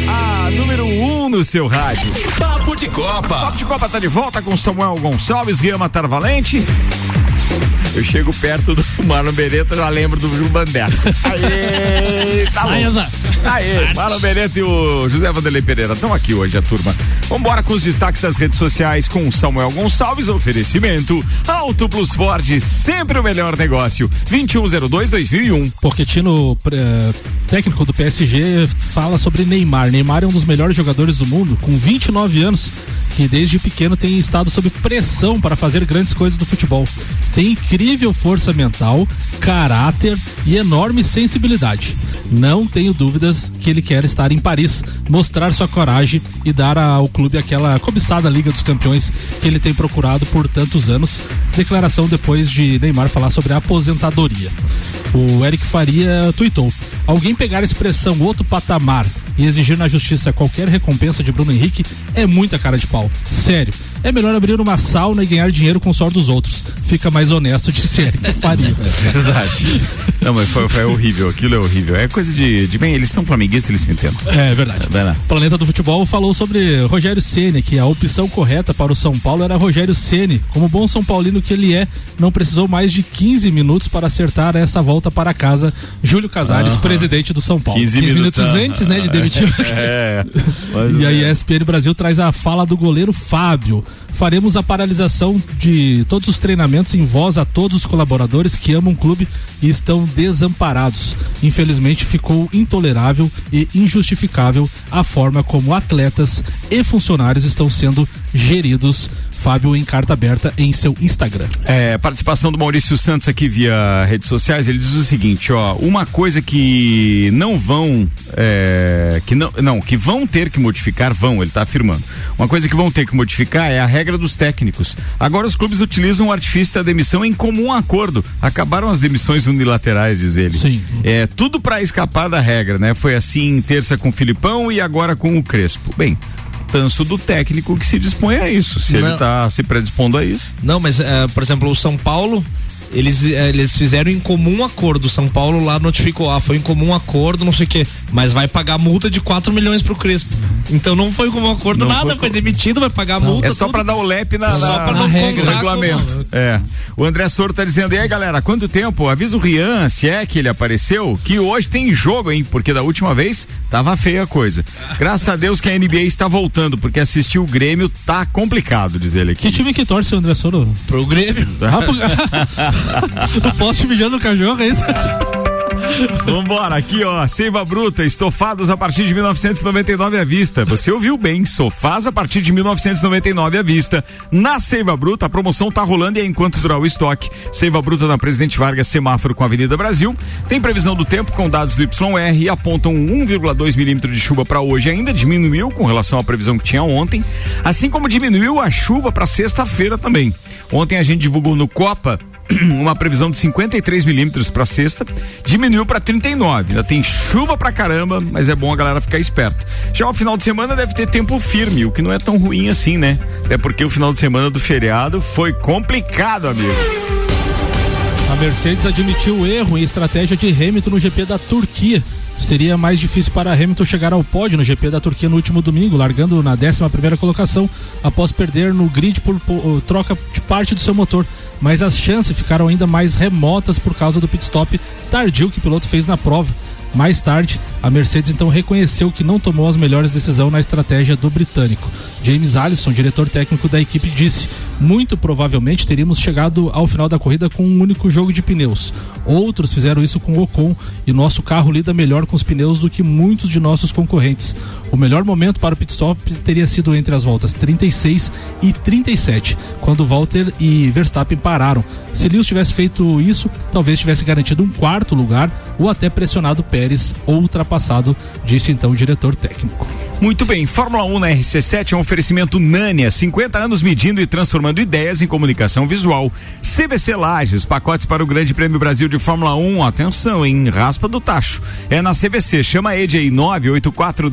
A número 1 um no seu rádio. Papo de Copa. Papo de Copa tá de volta com Samuel Gonçalves, Guilherme Tarvalente. Eu chego perto do Marlon Beretta, já lembro do Gil Bandeira. Aê, tá. Aê, Marlon Beretta e o José Vanderlei Pereira estão aqui hoje, a turma. Vambora com os destaques das redes sociais com o Samuel Gonçalves, oferecimento Auto Plus Ford, sempre o melhor negócio. 2102-2001. Pochettino, eh, técnico do PSG, fala sobre Neymar. Neymar é um dos melhores jogadores do mundo, com 29 anos, que desde pequeno tem estado sob pressão para fazer grandes coisas do futebol. Tem incrível força mental, caráter e enorme sensibilidade. Não tenho dúvidas que ele quer estar em Paris, mostrar sua coragem e dar ao clube aquela cobiçada Liga dos Campeões que ele tem procurado por tantos anos. Declaração depois de Neymar falar sobre a aposentadoria. O Eric Faria tuitou: Alguém pegar a expressão outro patamar e exigir na justiça qualquer recompensa de Bruno Henrique é muita cara de pau. Sério. É melhor abrir uma sauna e ganhar dinheiro com o suor dos outros. Fica mais honesto, disse Eric Faria. É verdade. Não, mas foi, foi horrível, aquilo é horrível. É coisa de, de bem, eles são flamenguistas, eles se entendem. É verdade. Vai lá. Planeta do Futebol falou sobre Rogério Ceni, que a opção correta para o São Paulo era Rogério Ceni. Como bom São Paulino que ele é, não precisou mais de 15 minutos para acertar essa volta para casa. Júlio Casares, Aham. presidente do São Paulo. 15 minutos antes, né, de demitir. É. E a ESPN Brasil traz a fala do goleiro Fábio. Faremos a paralisação de todos os treinamentos em voz a todos os colaboradores que amam o clube e estão desamparados. infelizmente ficou intolerável e injustificável a forma como atletas e funcionários estão sendo geridos. Fábio em carta aberta em seu Instagram. É, participação do Maurício Santos aqui via redes sociais, ele diz o seguinte, ó, uma coisa que não vão, é, que não, não, que vão ter que modificar, vão, ele está afirmando. Uma coisa que vão ter que modificar é a regra dos técnicos. Agora os clubes utilizam o artifício da demissão em comum acordo. Acabaram as demissões unilaterais, diz ele. Sim. É, tudo para escapar da regra, né? Foi assim em terça com o Filipão e agora com o Crespo. Bem, tanso do técnico que se dispõe a isso. Se ele Não. está se predispondo a isso. Não, mas, eh, por exemplo, o São Paulo, eles, eh, eles fizeram em comum acordo. O São Paulo lá notificou, ah, foi em comum acordo, não sei o quê. Mas vai pagar multa de 4 milhões pro Crespo. Então não foi em comum acordo Não nada, foi foi, demitido, vai pagar multa. É só pra dar o lepe na, Só na, pra não na no com- regulamento. É. O André Soro tá dizendo, e aí galera, quanto tempo? Avisa o Rian, se é que ele apareceu, que hoje tem jogo, hein? Porque da última vez tava feia a coisa. Graças a Deus que a NBA está voltando, porque assistir o Grêmio tá complicado, diz ele aqui. Que time que torce o André Soro? Pro Grêmio. Ah, pro... o poste mijando o cachorro, é isso? Vambora, aqui ó, Seiva Bruta, estofados a partir de 1999 à vista. Você ouviu bem, sofás a partir de 1999 à vista. Na Seiva Bruta, a promoção tá rolando e é enquanto durar o estoque. Seiva Bruta na Presidente Vargas, semáforo com a Avenida Brasil. Tem previsão do tempo com dados do YR e apontam 1,2 milímetros de chuva para hoje. Ainda diminuiu com relação à previsão que tinha ontem, assim como diminuiu a chuva para sexta-feira também. Ontem a gente divulgou no Copa uma previsão de 53 milímetros para sexta, diminuiu para 39. Ainda tem chuva pra caramba, mas é bom a galera ficar esperta. Já o final de semana deve ter tempo firme, o que não é tão ruim assim, né? Até porque o final de semana do feriado foi complicado, amigo. A Mercedes admitiu o erro em estratégia de Hamilton no GP da Turquia. Seria mais difícil para Hamilton chegar ao pódio no GP da Turquia no último domingo, largando na 11 primeira colocação após perder no grid por, por troca de parte do seu motor. Mas as chances ficaram ainda mais remotas por causa do pit stop tardio que o piloto fez na prova. Mais tarde, a Mercedes então reconheceu que não tomou as melhores decisões na estratégia do britânico. James Allison, diretor técnico da equipe, disse: Muito provavelmente teríamos chegado ao final da corrida com um único jogo de pneus. Outros fizeram isso com o Ocon e nosso carro lida melhor com os pneus do que muitos de nossos concorrentes. O melhor momento para o pit stop teria sido entre as voltas 36 e 37, quando Walter e Verstappen pararam. Se Lewis tivesse feito isso, talvez tivesse garantido um quarto lugar ou até pressionado Pérez ultrapassado, disse então o diretor técnico. Muito bem, Fórmula 1 na RC7 é um oferecimento Nânia, 50 anos medindo e transformando ideias em comunicação visual. CVC Lages, pacotes para o Grande Prêmio Brasil de Fórmula 1, atenção, em raspa do tacho. É na CVC, chama Ed aí 984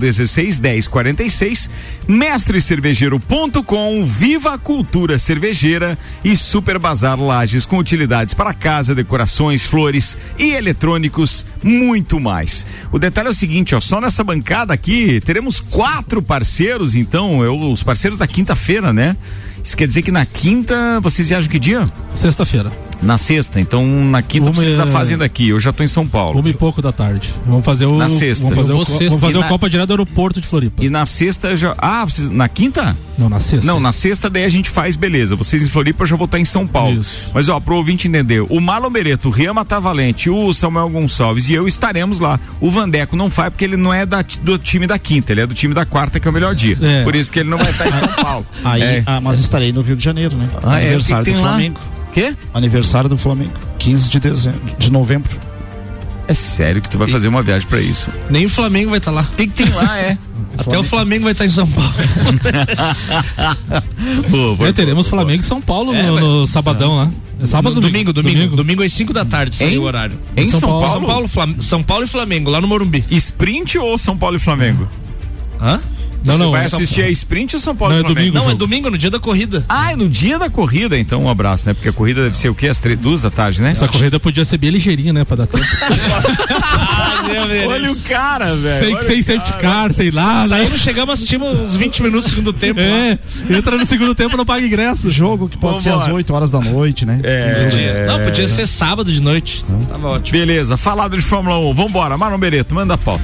16 10 46, mestrecervejeiro.com, Viva a Cultura Cervejeira e Super Bazar Lages com utilidades para casa, decorações, flores e eletrônicos, muito mais. O detalhe é o seguinte, ó, só nessa bancada aqui teremos quatro parceiros, então, eu, os parceiros da quinta-feira, né? Isso quer dizer que na quinta, vocês viajam que dia? Sexta-feira. Na sexta, então na quinta Uma vocês é- estão fazendo aqui, eu já tô em São Paulo. Uma e pouco da tarde. Vamos fazer o. Na sexta. Vamos fazer, o, sexta. vamos fazer E o na- Copa direto do aeroporto de Floripa. E na sexta já. Ah, vocês, na quinta? Não, na sexta. Não, na sexta daí a gente faz, beleza. Vocês em Floripa eu já vou estar em São Paulo. Mas ó, pro ouvinte entender, o Marlon Bereto, o Rian Matavalente, o Samuel Gonçalves e eu estaremos lá. O Vandeco não vai porque ele não é da- do time da quinta, ele é do time da quarta, que é o melhor dia. É. Por isso que ele não vai estar em São Paulo. Aí, É. ah, mas estarei no Rio de Janeiro, né? Ah, é? Aniversário O que que do tem lá? Flamengo. Quê? Aniversário do Flamengo. 15 de dezembro, de novembro. É sério que tu vai fazer uma viagem pra isso? Nem o Flamengo vai estar lá. O que, que tem lá, é? Até o Flamengo vai estar em São Paulo. É, teremos Flamengo e São Paulo É, no, mas- no sabadão lá. É sábado ou domingo, domingo, domingo, às 5 da tarde, Em- saiu o horário. em São Paulo? São Paulo, Flam- São Paulo e Flamengo, lá no Morumbi. Sprint ou São Paulo e Flamengo? Hã? Não, Você não. vai Vai São assistir a sprint ou São Paulo Não, é domingo Não, é domingo, no dia da corrida. Ah, é no dia da corrida, então um abraço, né? Porque a corrida deve ser o quê? Às três, duas da tarde, né? Essa corrida podia ser bem ligeirinha, né? Pra dar tempo. Olha o cara, velho. sem olha sem o safety car, sei lá. né? Saímos, chegamos, assistimos uns 20 minutos do segundo tempo. É, entra no segundo tempo, não paga ingresso. Jogo que pode ser às 8 horas da noite, né? É, Não, podia ser sábado de noite. Tava ótimo. Beleza, falado de Fórmula 1. Vambora, Marlon Bereto, manda a pauta.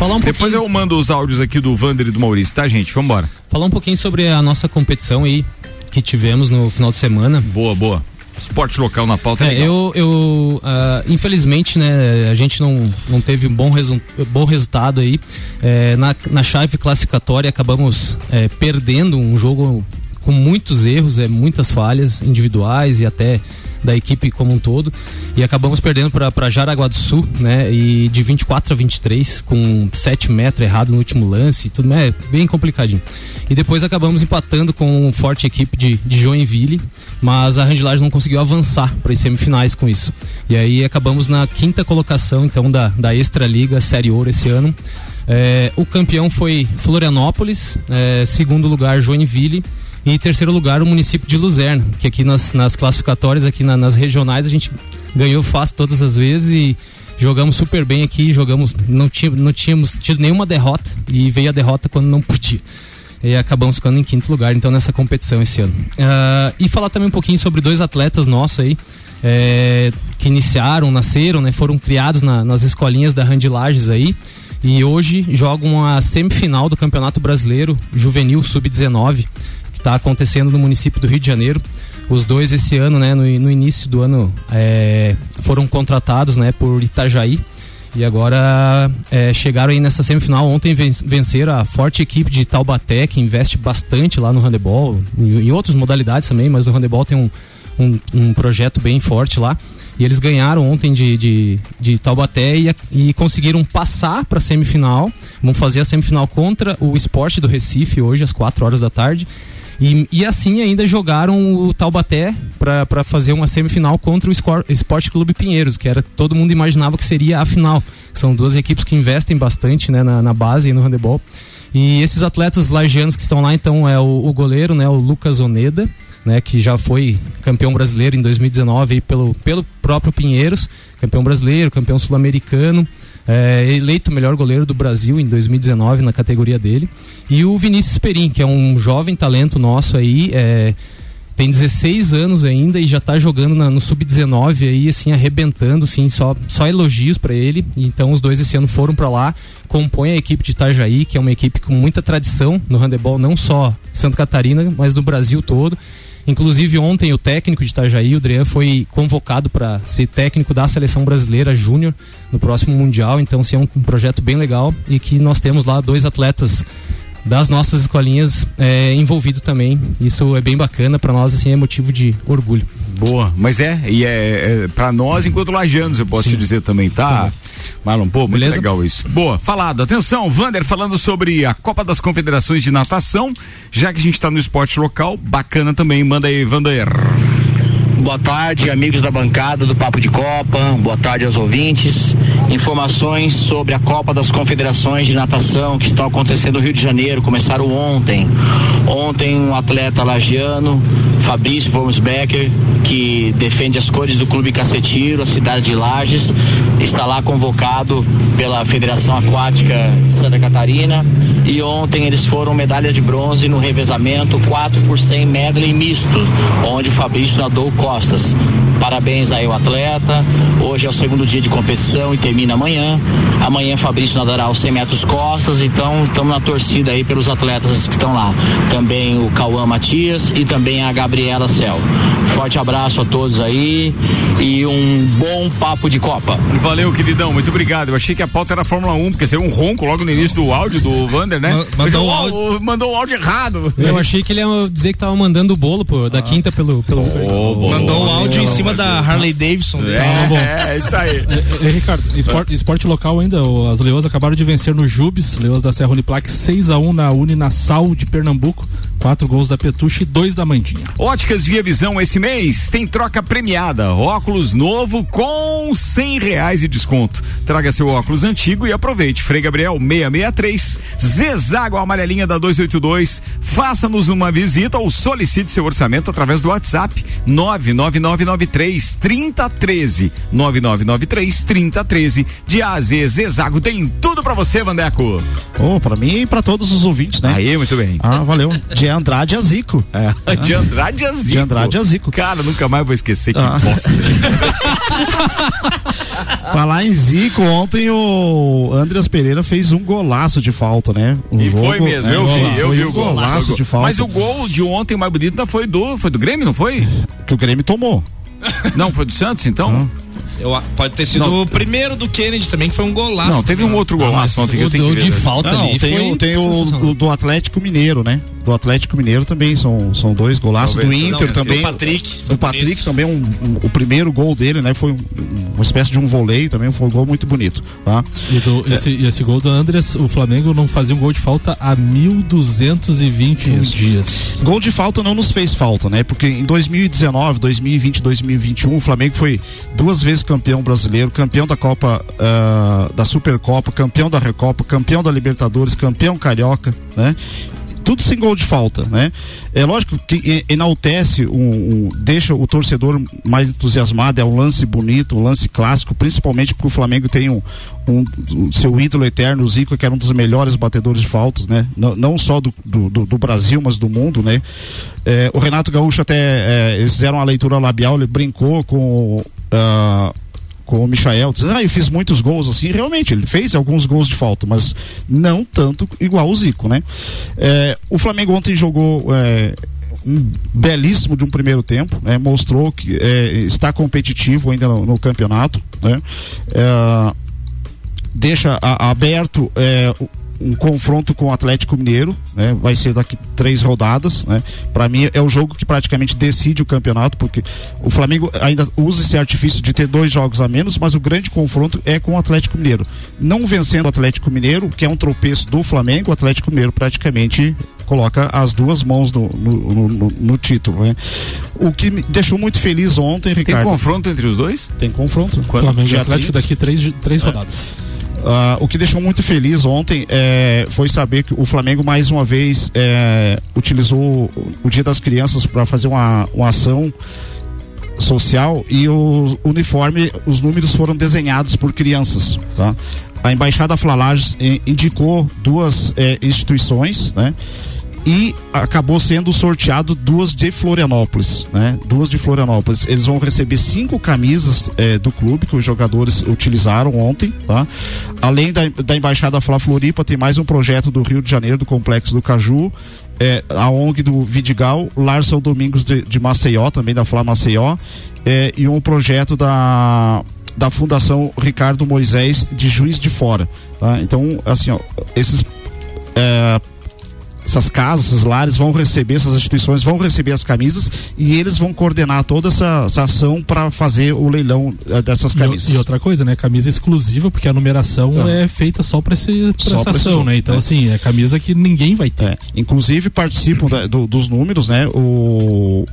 Falar um Depois eu mando os áudios aqui do Vander e do Maurício, tá, gente? Vambora. Falar um pouquinho sobre a nossa competição aí que tivemos no final de semana. Boa, boa. Esporte local na pauta. É, eu, eu ah, infelizmente, né, a gente não, não teve um bom, resu bom resultado aí. É, na, na chave classificatória acabamos é, perdendo um jogo com muitos erros, é, muitas falhas individuais e até da equipe como um todo e acabamos perdendo para Jaraguá do Sul, né? E de 24 a 23 com 7 metros errado no último lance, tudo né? bem complicadinho. E depois acabamos empatando com uma forte equipe de, de Joinville, mas a Rangilage não conseguiu avançar para as semifinais com isso. E aí acabamos na quinta colocação então da da Extra Liga Série Ouro esse ano. É, o campeão foi Florianópolis, é, segundo lugar Joinville e em terceiro lugar o município de Luzerna, que aqui nas, nas classificatórias, aqui na, nas regionais, a gente ganhou fácil todas as vezes e jogamos super bem aqui, jogamos, não, tinha, não tínhamos tido nenhuma derrota e veio a derrota quando não podia. E acabamos ficando em quinto lugar, então, nessa competição esse ano. Uh, e falar também um pouquinho sobre dois atletas nossos aí, é, que iniciaram, nasceram, né, foram criados na, nas escolinhas da Randilages aí e hoje jogam a semifinal do Campeonato Brasileiro Juvenil Sub-19 está acontecendo no município do Rio de Janeiro. Os dois esse ano, né, no, no início do ano, é, foram contratados, né, por Itajaí e agora é, chegaram aí nessa semifinal. Ontem venceram a forte equipe de Taubaté, que investe bastante lá no handebol, em, em outras modalidades também, mas o handebol tem um, um, um, projeto bem forte lá. E eles ganharam ontem de, de, de Taubaté e, e conseguiram passar para a semifinal. Vão fazer a semifinal contra o esporte do Recife hoje, às 4 horas da tarde. E, e assim ainda jogaram o Taubaté para fazer uma semifinal contra o Esporte Clube Pinheiros, que era todo mundo imaginava que seria a final. São duas equipes que investem bastante né, na, na base e no handebol. E esses atletas lagianos que estão lá, então, é o, o goleiro, né, o Lucas Oneda, né, que já foi campeão brasileiro em 2019 aí pelo, pelo próprio Pinheiros, campeão brasileiro, campeão sul-americano é, eleito o melhor goleiro do Brasil em 2019 na categoria dele. E o Vinícius Perim, que é um jovem talento nosso aí, é, tem 16 anos ainda e já está jogando na, no sub-19 aí, assim, arrebentando, sim, só, só elogios para ele. Então os dois esse ano foram para lá, compõem a equipe de Itajaí, que é uma equipe com muita tradição no handebol, não só Santa Catarina, mas do Brasil todo. Inclusive ontem o técnico de Itajaí, o Adriano, foi convocado para ser técnico da seleção brasileira júnior no próximo mundial. Então, assim, é um, um projeto bem legal e que nós temos lá dois atletas das nossas escolinhas é, envolvido também. Isso é bem bacana para nós, assim, é motivo de orgulho. Boa, mas é, e é, é para nós enquanto lajanos, eu posso Sim. te dizer também, tá? tá Marlon, pô, muito Beleza? legal isso. Boa, falado. Atenção, Vander falando sobre a Copa das Confederações de Natação, já que a gente está no esporte local, bacana também. Manda aí, Vander. Boa tarde, amigos da bancada do Papo de Copa. Boa tarde aos ouvintes. Informações sobre a Copa das Confederações de Natação que está acontecendo no Rio de Janeiro. Começaram ontem. Ontem, um atleta lagiano, Fabrício Becker, que defende as cores do Clube Cacetiro, a cidade de Lages, está lá convocado pela Federação Aquática de Santa Catarina. E ontem eles foram medalha de bronze no revezamento 4 por 100 medley misto, onde o Fabrício nadou costas. Parabéns aí ao atleta. Hoje é o segundo dia de competição e termina amanhã. Amanhã Fabrício nadará os 100 metros costas, então estamos na torcida aí pelos atletas que estão lá. Também o Cauã Matias e também a Gabriela Cel. Forte abraço a todos aí e um bom papo de Copa. Valeu, queridão, muito obrigado. Eu achei que a pauta era Fórmula 1, porque saiu um ronco logo no início do áudio do Vander, né? Mandou, o áudio, mandou o áudio errado. Eu achei que ele ia dizer que tava mandando o bolo pô, da ah. quinta pelo. pelo... Oh, mandou o áudio em cima da Harley Davidson. É, é, é isso aí. É, é, Ricardo, esporte, esporte, local ainda, as Leões acabaram de vencer no Jubes, Leões da Serra Uniplac 6 a 1 na Uninassal de Pernambuco, quatro gols da Petuche e dois da Mandinha. Óticas Via Visão esse mês tem troca premiada, óculos novo com cem reais de desconto. Traga seu óculos antigo e aproveite. Frei Gabriel 663, Zezago amarelinha da 282. Faça-nos uma visita ou solicite seu orçamento através do WhatsApp 99993 3013. 9993 3013. De AZ Zezago tem tudo para você, Vandeco. Oh, para mim e para todos os ouvintes, né? Aí, muito bem. Ah, valeu. De Andrade a Zico. É. De Andrade a Zico. De Andrade a Zico. Cara, nunca mais vou esquecer que ah. bosta. Falar em Zico, ontem o Andreas Pereira fez um golaço de falta, né? Um e jogo, foi mesmo, é, eu vi, eu vi o golaço de falta. Mas o gol de ontem mais bonito não foi do, foi do Grêmio, não foi? Que o Grêmio tomou. Não, foi do Santos, então? Eu, pode ter sido Não. o primeiro do Kennedy também, que foi um golaço. Não, teve um outro golaço ontem que eu tenho que ver. Não, tem, o, tem o, o do Atlético Mineiro, né? Do Atlético Mineiro também são, são dois golaços. Talvez. do Inter Não, também. do Patrick. Do Patrick também, um, um- o primeiro gol dele, né? Foi um- uma espécie de um voleio também, foi um gol muito bonito, tá? E do, esse, e esse gol do Andres, o Flamengo não fazia um gol de falta há 1.221 dias. Gol de falta não nos fez falta, né? Porque em 2019, 2020, 2021, o Flamengo foi duas vezes campeão brasileiro, campeão da Copa, ah, da Supercopa, campeão da Recopa, campeão da Libertadores, campeão carioca, né? Tudo sem gol de falta, né? É lógico que enaltece, um, um- deixa o torcedor mais entusiasmado, é um lance bonito, um lance clássico, principalmente porque o Flamengo tem um, um- um seu ídolo eterno, o Zico, que era um dos melhores batedores de faltas, né? Não, não só do, do, do- Brasil, mas do mundo, né? É, o Renato Gaúcho até é, eles fizeram uma leitura labial, ele brincou com ah, com o Michael, dizendo, ah, eu fiz muitos gols assim, realmente, ele fez alguns gols de falta, mas não tanto igual o Zico, né? É, o Flamengo ontem jogou é, um belíssimo de um primeiro tempo, né? Mostrou que é, está competitivo ainda no, no campeonato, né? É, deixa a- aberto é, um confronto com o Atlético Mineiro, né? Vai ser daqui três rodadas, né? Para mim é o jogo que praticamente decide o campeonato, porque o Flamengo ainda usa esse artifício de ter dois jogos a menos, mas o grande confronto é com o Atlético Mineiro. Não vencendo o Atlético Mineiro, que é um tropeço do Flamengo, o Atlético Mineiro praticamente coloca as duas mãos no, no, no- no- título, né? O que me deixou muito feliz ontem, Tem Ricardo. confronto entre os dois? Tem confronto. Flamengo e Atlético 30. daqui três, três rodadas. Ah, o que deixou muito feliz ontem é, foi saber que o Flamengo mais uma vez é, utilizou o- Dia das Crianças para fazer uma, uma ação social e o uniforme, os números foram desenhados por crianças, tá? A Embaixada Flalages eh, indicou duas eh, instituições, né? E acabou sendo sorteado duas de Florianópolis, né? Duas de Florianópolis. Eles vão receber cinco camisas eh, do clube que os jogadores utilizaram ontem, tá? Além da, da Embaixada Fla Floripa, tem mais um projeto do Rio de Janeiro, do Complexo do Caju, é, a ONG do Vidigal, Lar São Domingos de, de Maceió, também da Fla Maceió, é, e um projeto da, da Fundação Ricardo Moisés de Juiz de Fora. tá? Então, assim, ó, esses. é, essas casas, esses lares vão receber, essas instituições vão receber as camisas e eles vão coordenar toda essa, essa ação para fazer o leilão eh, dessas E, camisas. e outra coisa, né? Camisa exclusiva, porque a numeração Ah. é feita só Só essa pra ação, jogo, né? Então, é. assim, é camisa que ninguém vai ter. É, inclusive participam da- do- dos números, né? O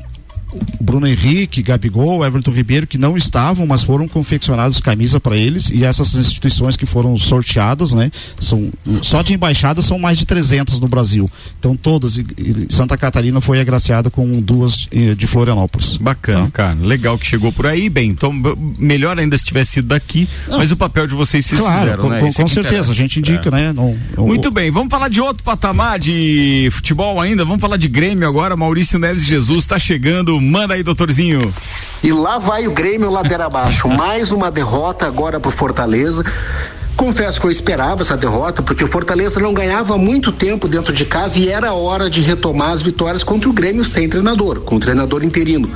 Bruno Henrique, Gabigol, Everton Ribeiro, que não estavam, mas foram confeccionadas camisa para eles e essas instituições que foram sorteadas, né? São só de embaixadas são mais de 300 no Brasil. Então todas e, e Santa Catarina foi agraciada com duas eh, de Florianópolis. Bacana, cara. Legal que chegou por aí, bem. Então, melhor ainda se tivesse sido daqui, mas o papel de vocês se Claro, fizeram, com, né? com- é com que certeza, interessa. a gente indica, É. né? Não, Muito bem, vamos falar de outro patamar de futebol ainda. Vamos falar de Grêmio agora. Maurício Neves Jesus está chegando. Manda aí, doutorzinho. E lá vai o Grêmio ladeira abaixo. Mais uma derrota agora pro Fortaleza. Confesso que eu esperava essa derrota, porque o Fortaleza não ganhava muito tempo dentro de casa e era hora de retomar as vitórias contra o Grêmio sem treinador, com o treinador interino.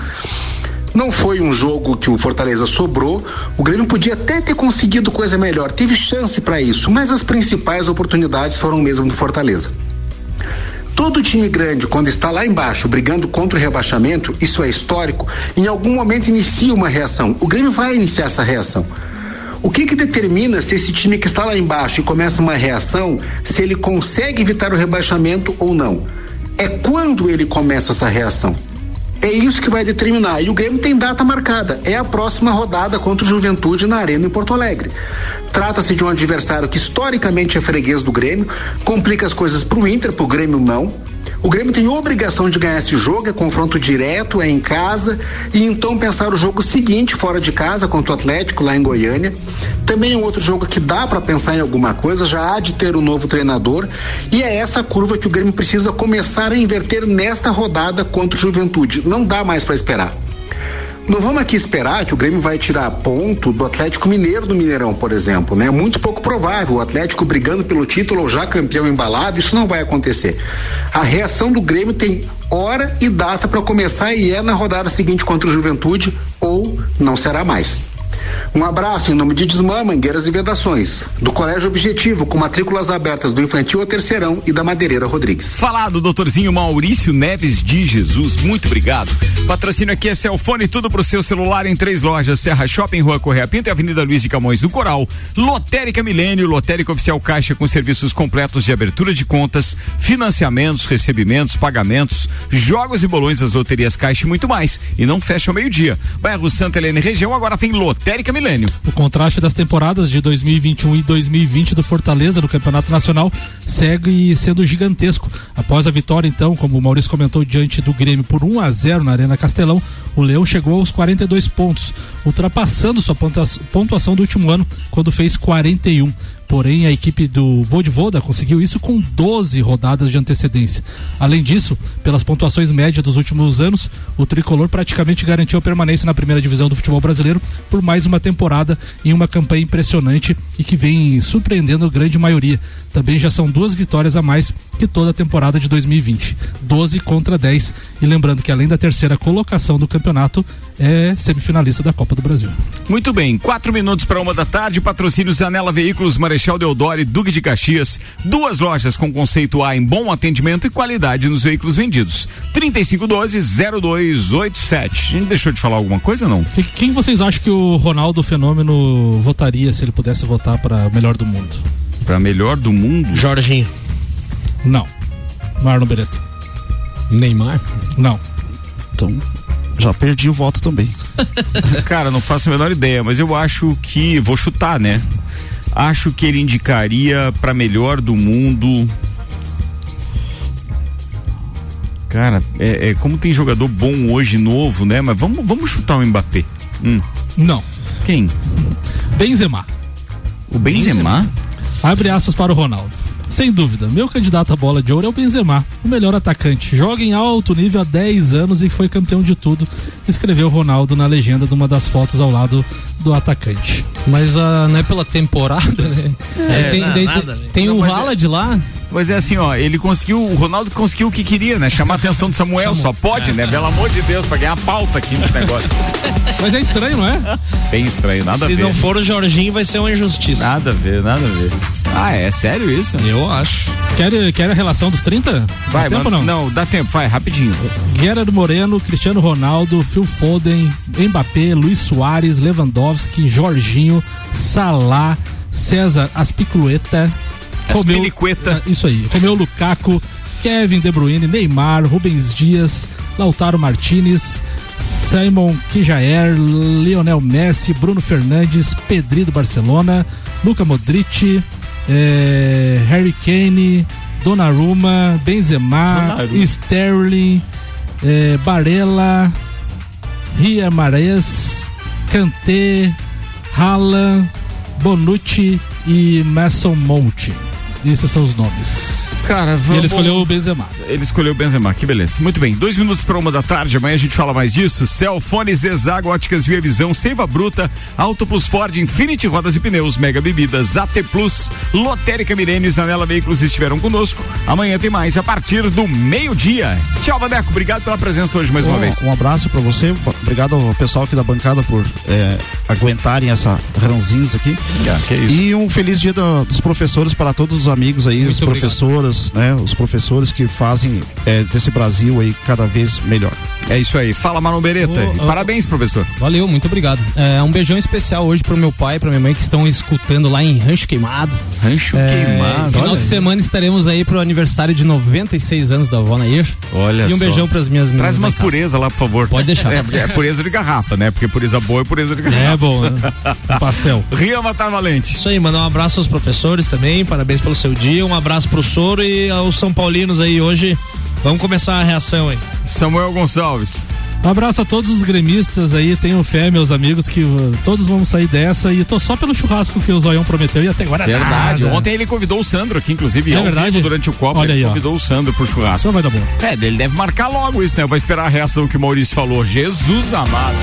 Não foi um jogo que o Fortaleza sobrou. O Grêmio podia até ter conseguido coisa melhor, teve chance para isso, mas as principais oportunidades foram mesmo do Fortaleza. Todo time grande, quando está lá embaixo brigando contra o rebaixamento, isso é histórico, em algum momento inicia uma reação. O Grêmio vai iniciar essa reação. O que que determina se esse time que está lá embaixo e começa uma reação, se ele consegue evitar o rebaixamento ou não? É quando ele começa essa reação. É isso que vai determinar. E o Grêmio tem data marcada. É a próxima rodada contra o Juventude na Arena em Porto Alegre. Trata-se de um adversário que historicamente é freguês do Grêmio, complica as coisas para o Inter, para o Grêmio não. O Grêmio tem obrigação de ganhar esse jogo, é confronto direto, é em casa, e então pensar o jogo seguinte fora de casa contra o Atlético lá em Goiânia. Também é um outro jogo que dá para pensar em alguma coisa, já há de ter um novo treinador, e é essa curva que o Grêmio precisa começar a inverter nesta rodada contra o Juventude. Não dá mais para esperar. Não vamos aqui esperar que o Grêmio vai tirar ponto do Atlético Mineiro do Mineirão, por exemplo, né? Muito pouco provável. O Atlético brigando pelo título ou já campeão embalado, isso não vai acontecer. A reação do Grêmio tem hora e data para começar e é na rodada seguinte contra o Juventude ou não será mais. Um abraço em nome de Desmã, Mangueiras e Vedações, do Colégio Objetivo, com matrículas abertas do Infantil ao Terceirão e da Madeireira Rodrigues. Falado, doutorzinho Maurício Neves de Jesus, muito obrigado. Patrocínio aqui é Celfone, tudo pro seu celular em três lojas: Serra Shopping, Rua Correia Pinto e Avenida Luiz de Camões do Coral. Lotérica Milênio, Lotérica Oficial Caixa com serviços completos de abertura de contas, financiamentos, recebimentos, pagamentos, jogos e bolões das loterias Caixa e muito mais. E não fecha ao meio-dia. Bairro Santa Helena região agora tem Lotérica Milênio. O contraste das temporadas de 2021 e 2020 do Fortaleza no Campeonato Nacional segue sendo gigantesco. Após a vitória, então, como o Maurício comentou, diante do Grêmio por 1 a 0 na Arena Castelão, o Leão chegou aos 42 pontos, ultrapassando sua pontua- pontuação do último ano, quando fez 41. Porém, a equipe do Vodivoda conseguiu isso com 12 rodadas de antecedência. Além disso, pelas pontuações médias dos últimos anos, o tricolor praticamente garantiu a permanência na primeira divisão do futebol brasileiro por mais uma temporada em uma campanha impressionante e que vem surpreendendo a grande maioria. Também já são duas vitórias a mais que toda a temporada de 2020, 12 contra 10. E lembrando que além da terceira colocação do campeonato, é semifinalista da Copa do Brasil. Muito bem, quatro minutos para uma da tarde, patrocínio Zanela Veículos, Marechal Deodoro e Duque de Caxias. Duas lojas com conceito A em bom atendimento e qualidade nos veículos vendidos. 3512-0287. A gente deixou de falar alguma coisa não? Que- Quem vocês acham que o Ronaldo Fenômeno votaria se ele pudesse votar para melhor do mundo? Para melhor do mundo? Jorginho. Não. Marlon Beretta. Neymar? Não. Então, já perdi o voto também. Cara, não faço a menor ideia, mas eu acho que. Vou chutar, né? Acho que ele indicaria para melhor do mundo. Cara, é, é, como tem jogador bom hoje novo, né? Mas vamos, vamos chutar o Mbappé. Hum. Não. Quem? Benzema. O Benzema? Abre aspas para o Ronaldo. Sem dúvida, meu candidato à bola de ouro é o Benzema, o melhor atacante. Joga em alto nível há 10 anos e foi campeão de tudo. Escreveu Ronaldo na legenda de uma das fotos ao lado do atacante. Mas ah, não é pela temporada, né? É, tem não, daí- nada, tem Não, o é- Haaland lá. Mas é assim, ó, ele conseguiu, o Ronaldo conseguiu o que queria, né? Chamar a atenção do Samuel, só pode, né? Pelo amor de Deus, pra ganhar pauta aqui nesse negócio. Mas é estranho, não é? Bem estranho, nada Se a ver. não for o Jorginho, vai ser uma injustiça. Nada a ver, nada a ver. Ah, é sério isso? Eu acho. Quer, quer a relação dos 30? Vai, dá tempo mano, ou não? não, dá tempo, vai, rapidinho. Gerard Moreno, Cristiano Ronaldo, Phil Foden, Mbappé, Luiz Soares, Lewandowski, Jorginho, Salah, César Aspiclueta, Aspilicueta. Ah, Isso aí, Romeu Lukaku, Kevin De Bruyne, Neymar, Rubens Dias, Lautaro Martinez, Simon Kijaer, Lionel Messi, Bruno Fernandes, Pedri do Barcelona, Luca Modric, eh, Harry Kane, Donnarumma, Benzema, Donnarumma. Sterling, eh, Barella, Ria Mares, Kanté, Haaland, Bonucci e Mason Mount. Esses são os nomes. Cara, E vamos... ele escolheu o Benzema. Ele escolheu o Benzema, que beleza. Muito bem, dois minutos para uma da tarde, amanhã a gente fala mais disso. Celfone, Zezago, Óticas Via Visão, Seiva Bruta, Auto Plus Ford, Infinity Rodas e Pneus, Mega Bebidas, AT Plus, Lotérica Milênio e Zanela Veículos estiveram conosco. Amanhã tem mais a partir do meio-dia. Tchau, Vadeco, obrigado pela presença hoje mais uma um, vez. Um abraço pra você, obrigado ao pessoal aqui da bancada por é, aguentarem essa ranzinza aqui. Ah, que isso. E um feliz dia do- dos professores para todos os amigos aí, Muito obrigado. Professoras, né? Os professores que fazem é, desse Brasil aí cada vez melhor. É isso aí. Fala, Marlon Beretta. E ô, Parabéns, professor. Valeu, muito obrigado. É, um beijão especial hoje pro meu pai e pra minha mãe que estão escutando lá em Rancho Queimado. Rancho É, Queimado. Final olha de aí. semana estaremos aí pro aniversário de 96 anos da avó Nair. Olha E um só. beijão pras minhas meninas. Traz umas pureza lá, por favor. Pode deixar. É, é pureza de garrafa, né? Porque pureza boa é pureza de garrafa. É bom, né? Um pastel. Ria Matar Valente. Isso aí, mandar um abraço aos professores também, parabéns pelo seu dia, um abraço pro E aos São Paulinos aí hoje. Vamos começar a reação aí. Samuel Gonçalves. Um abraço a todos os gremistas aí, tenham fé, meus amigos, que uh, todos vamos sair dessa e tô só pelo churrasco que o Zoião prometeu e até agora Verdade. nada. Ontem ele convidou o Sandro aqui, inclusive, É ao verdade? vivo durante o Copa. Olha ele aí, ó. convidou o Sandro pro churrasco. Só vai dar bom. É, ele deve marcar logo isso, né? Eu vou esperar a reação que o Maurício falou. Jesus amado.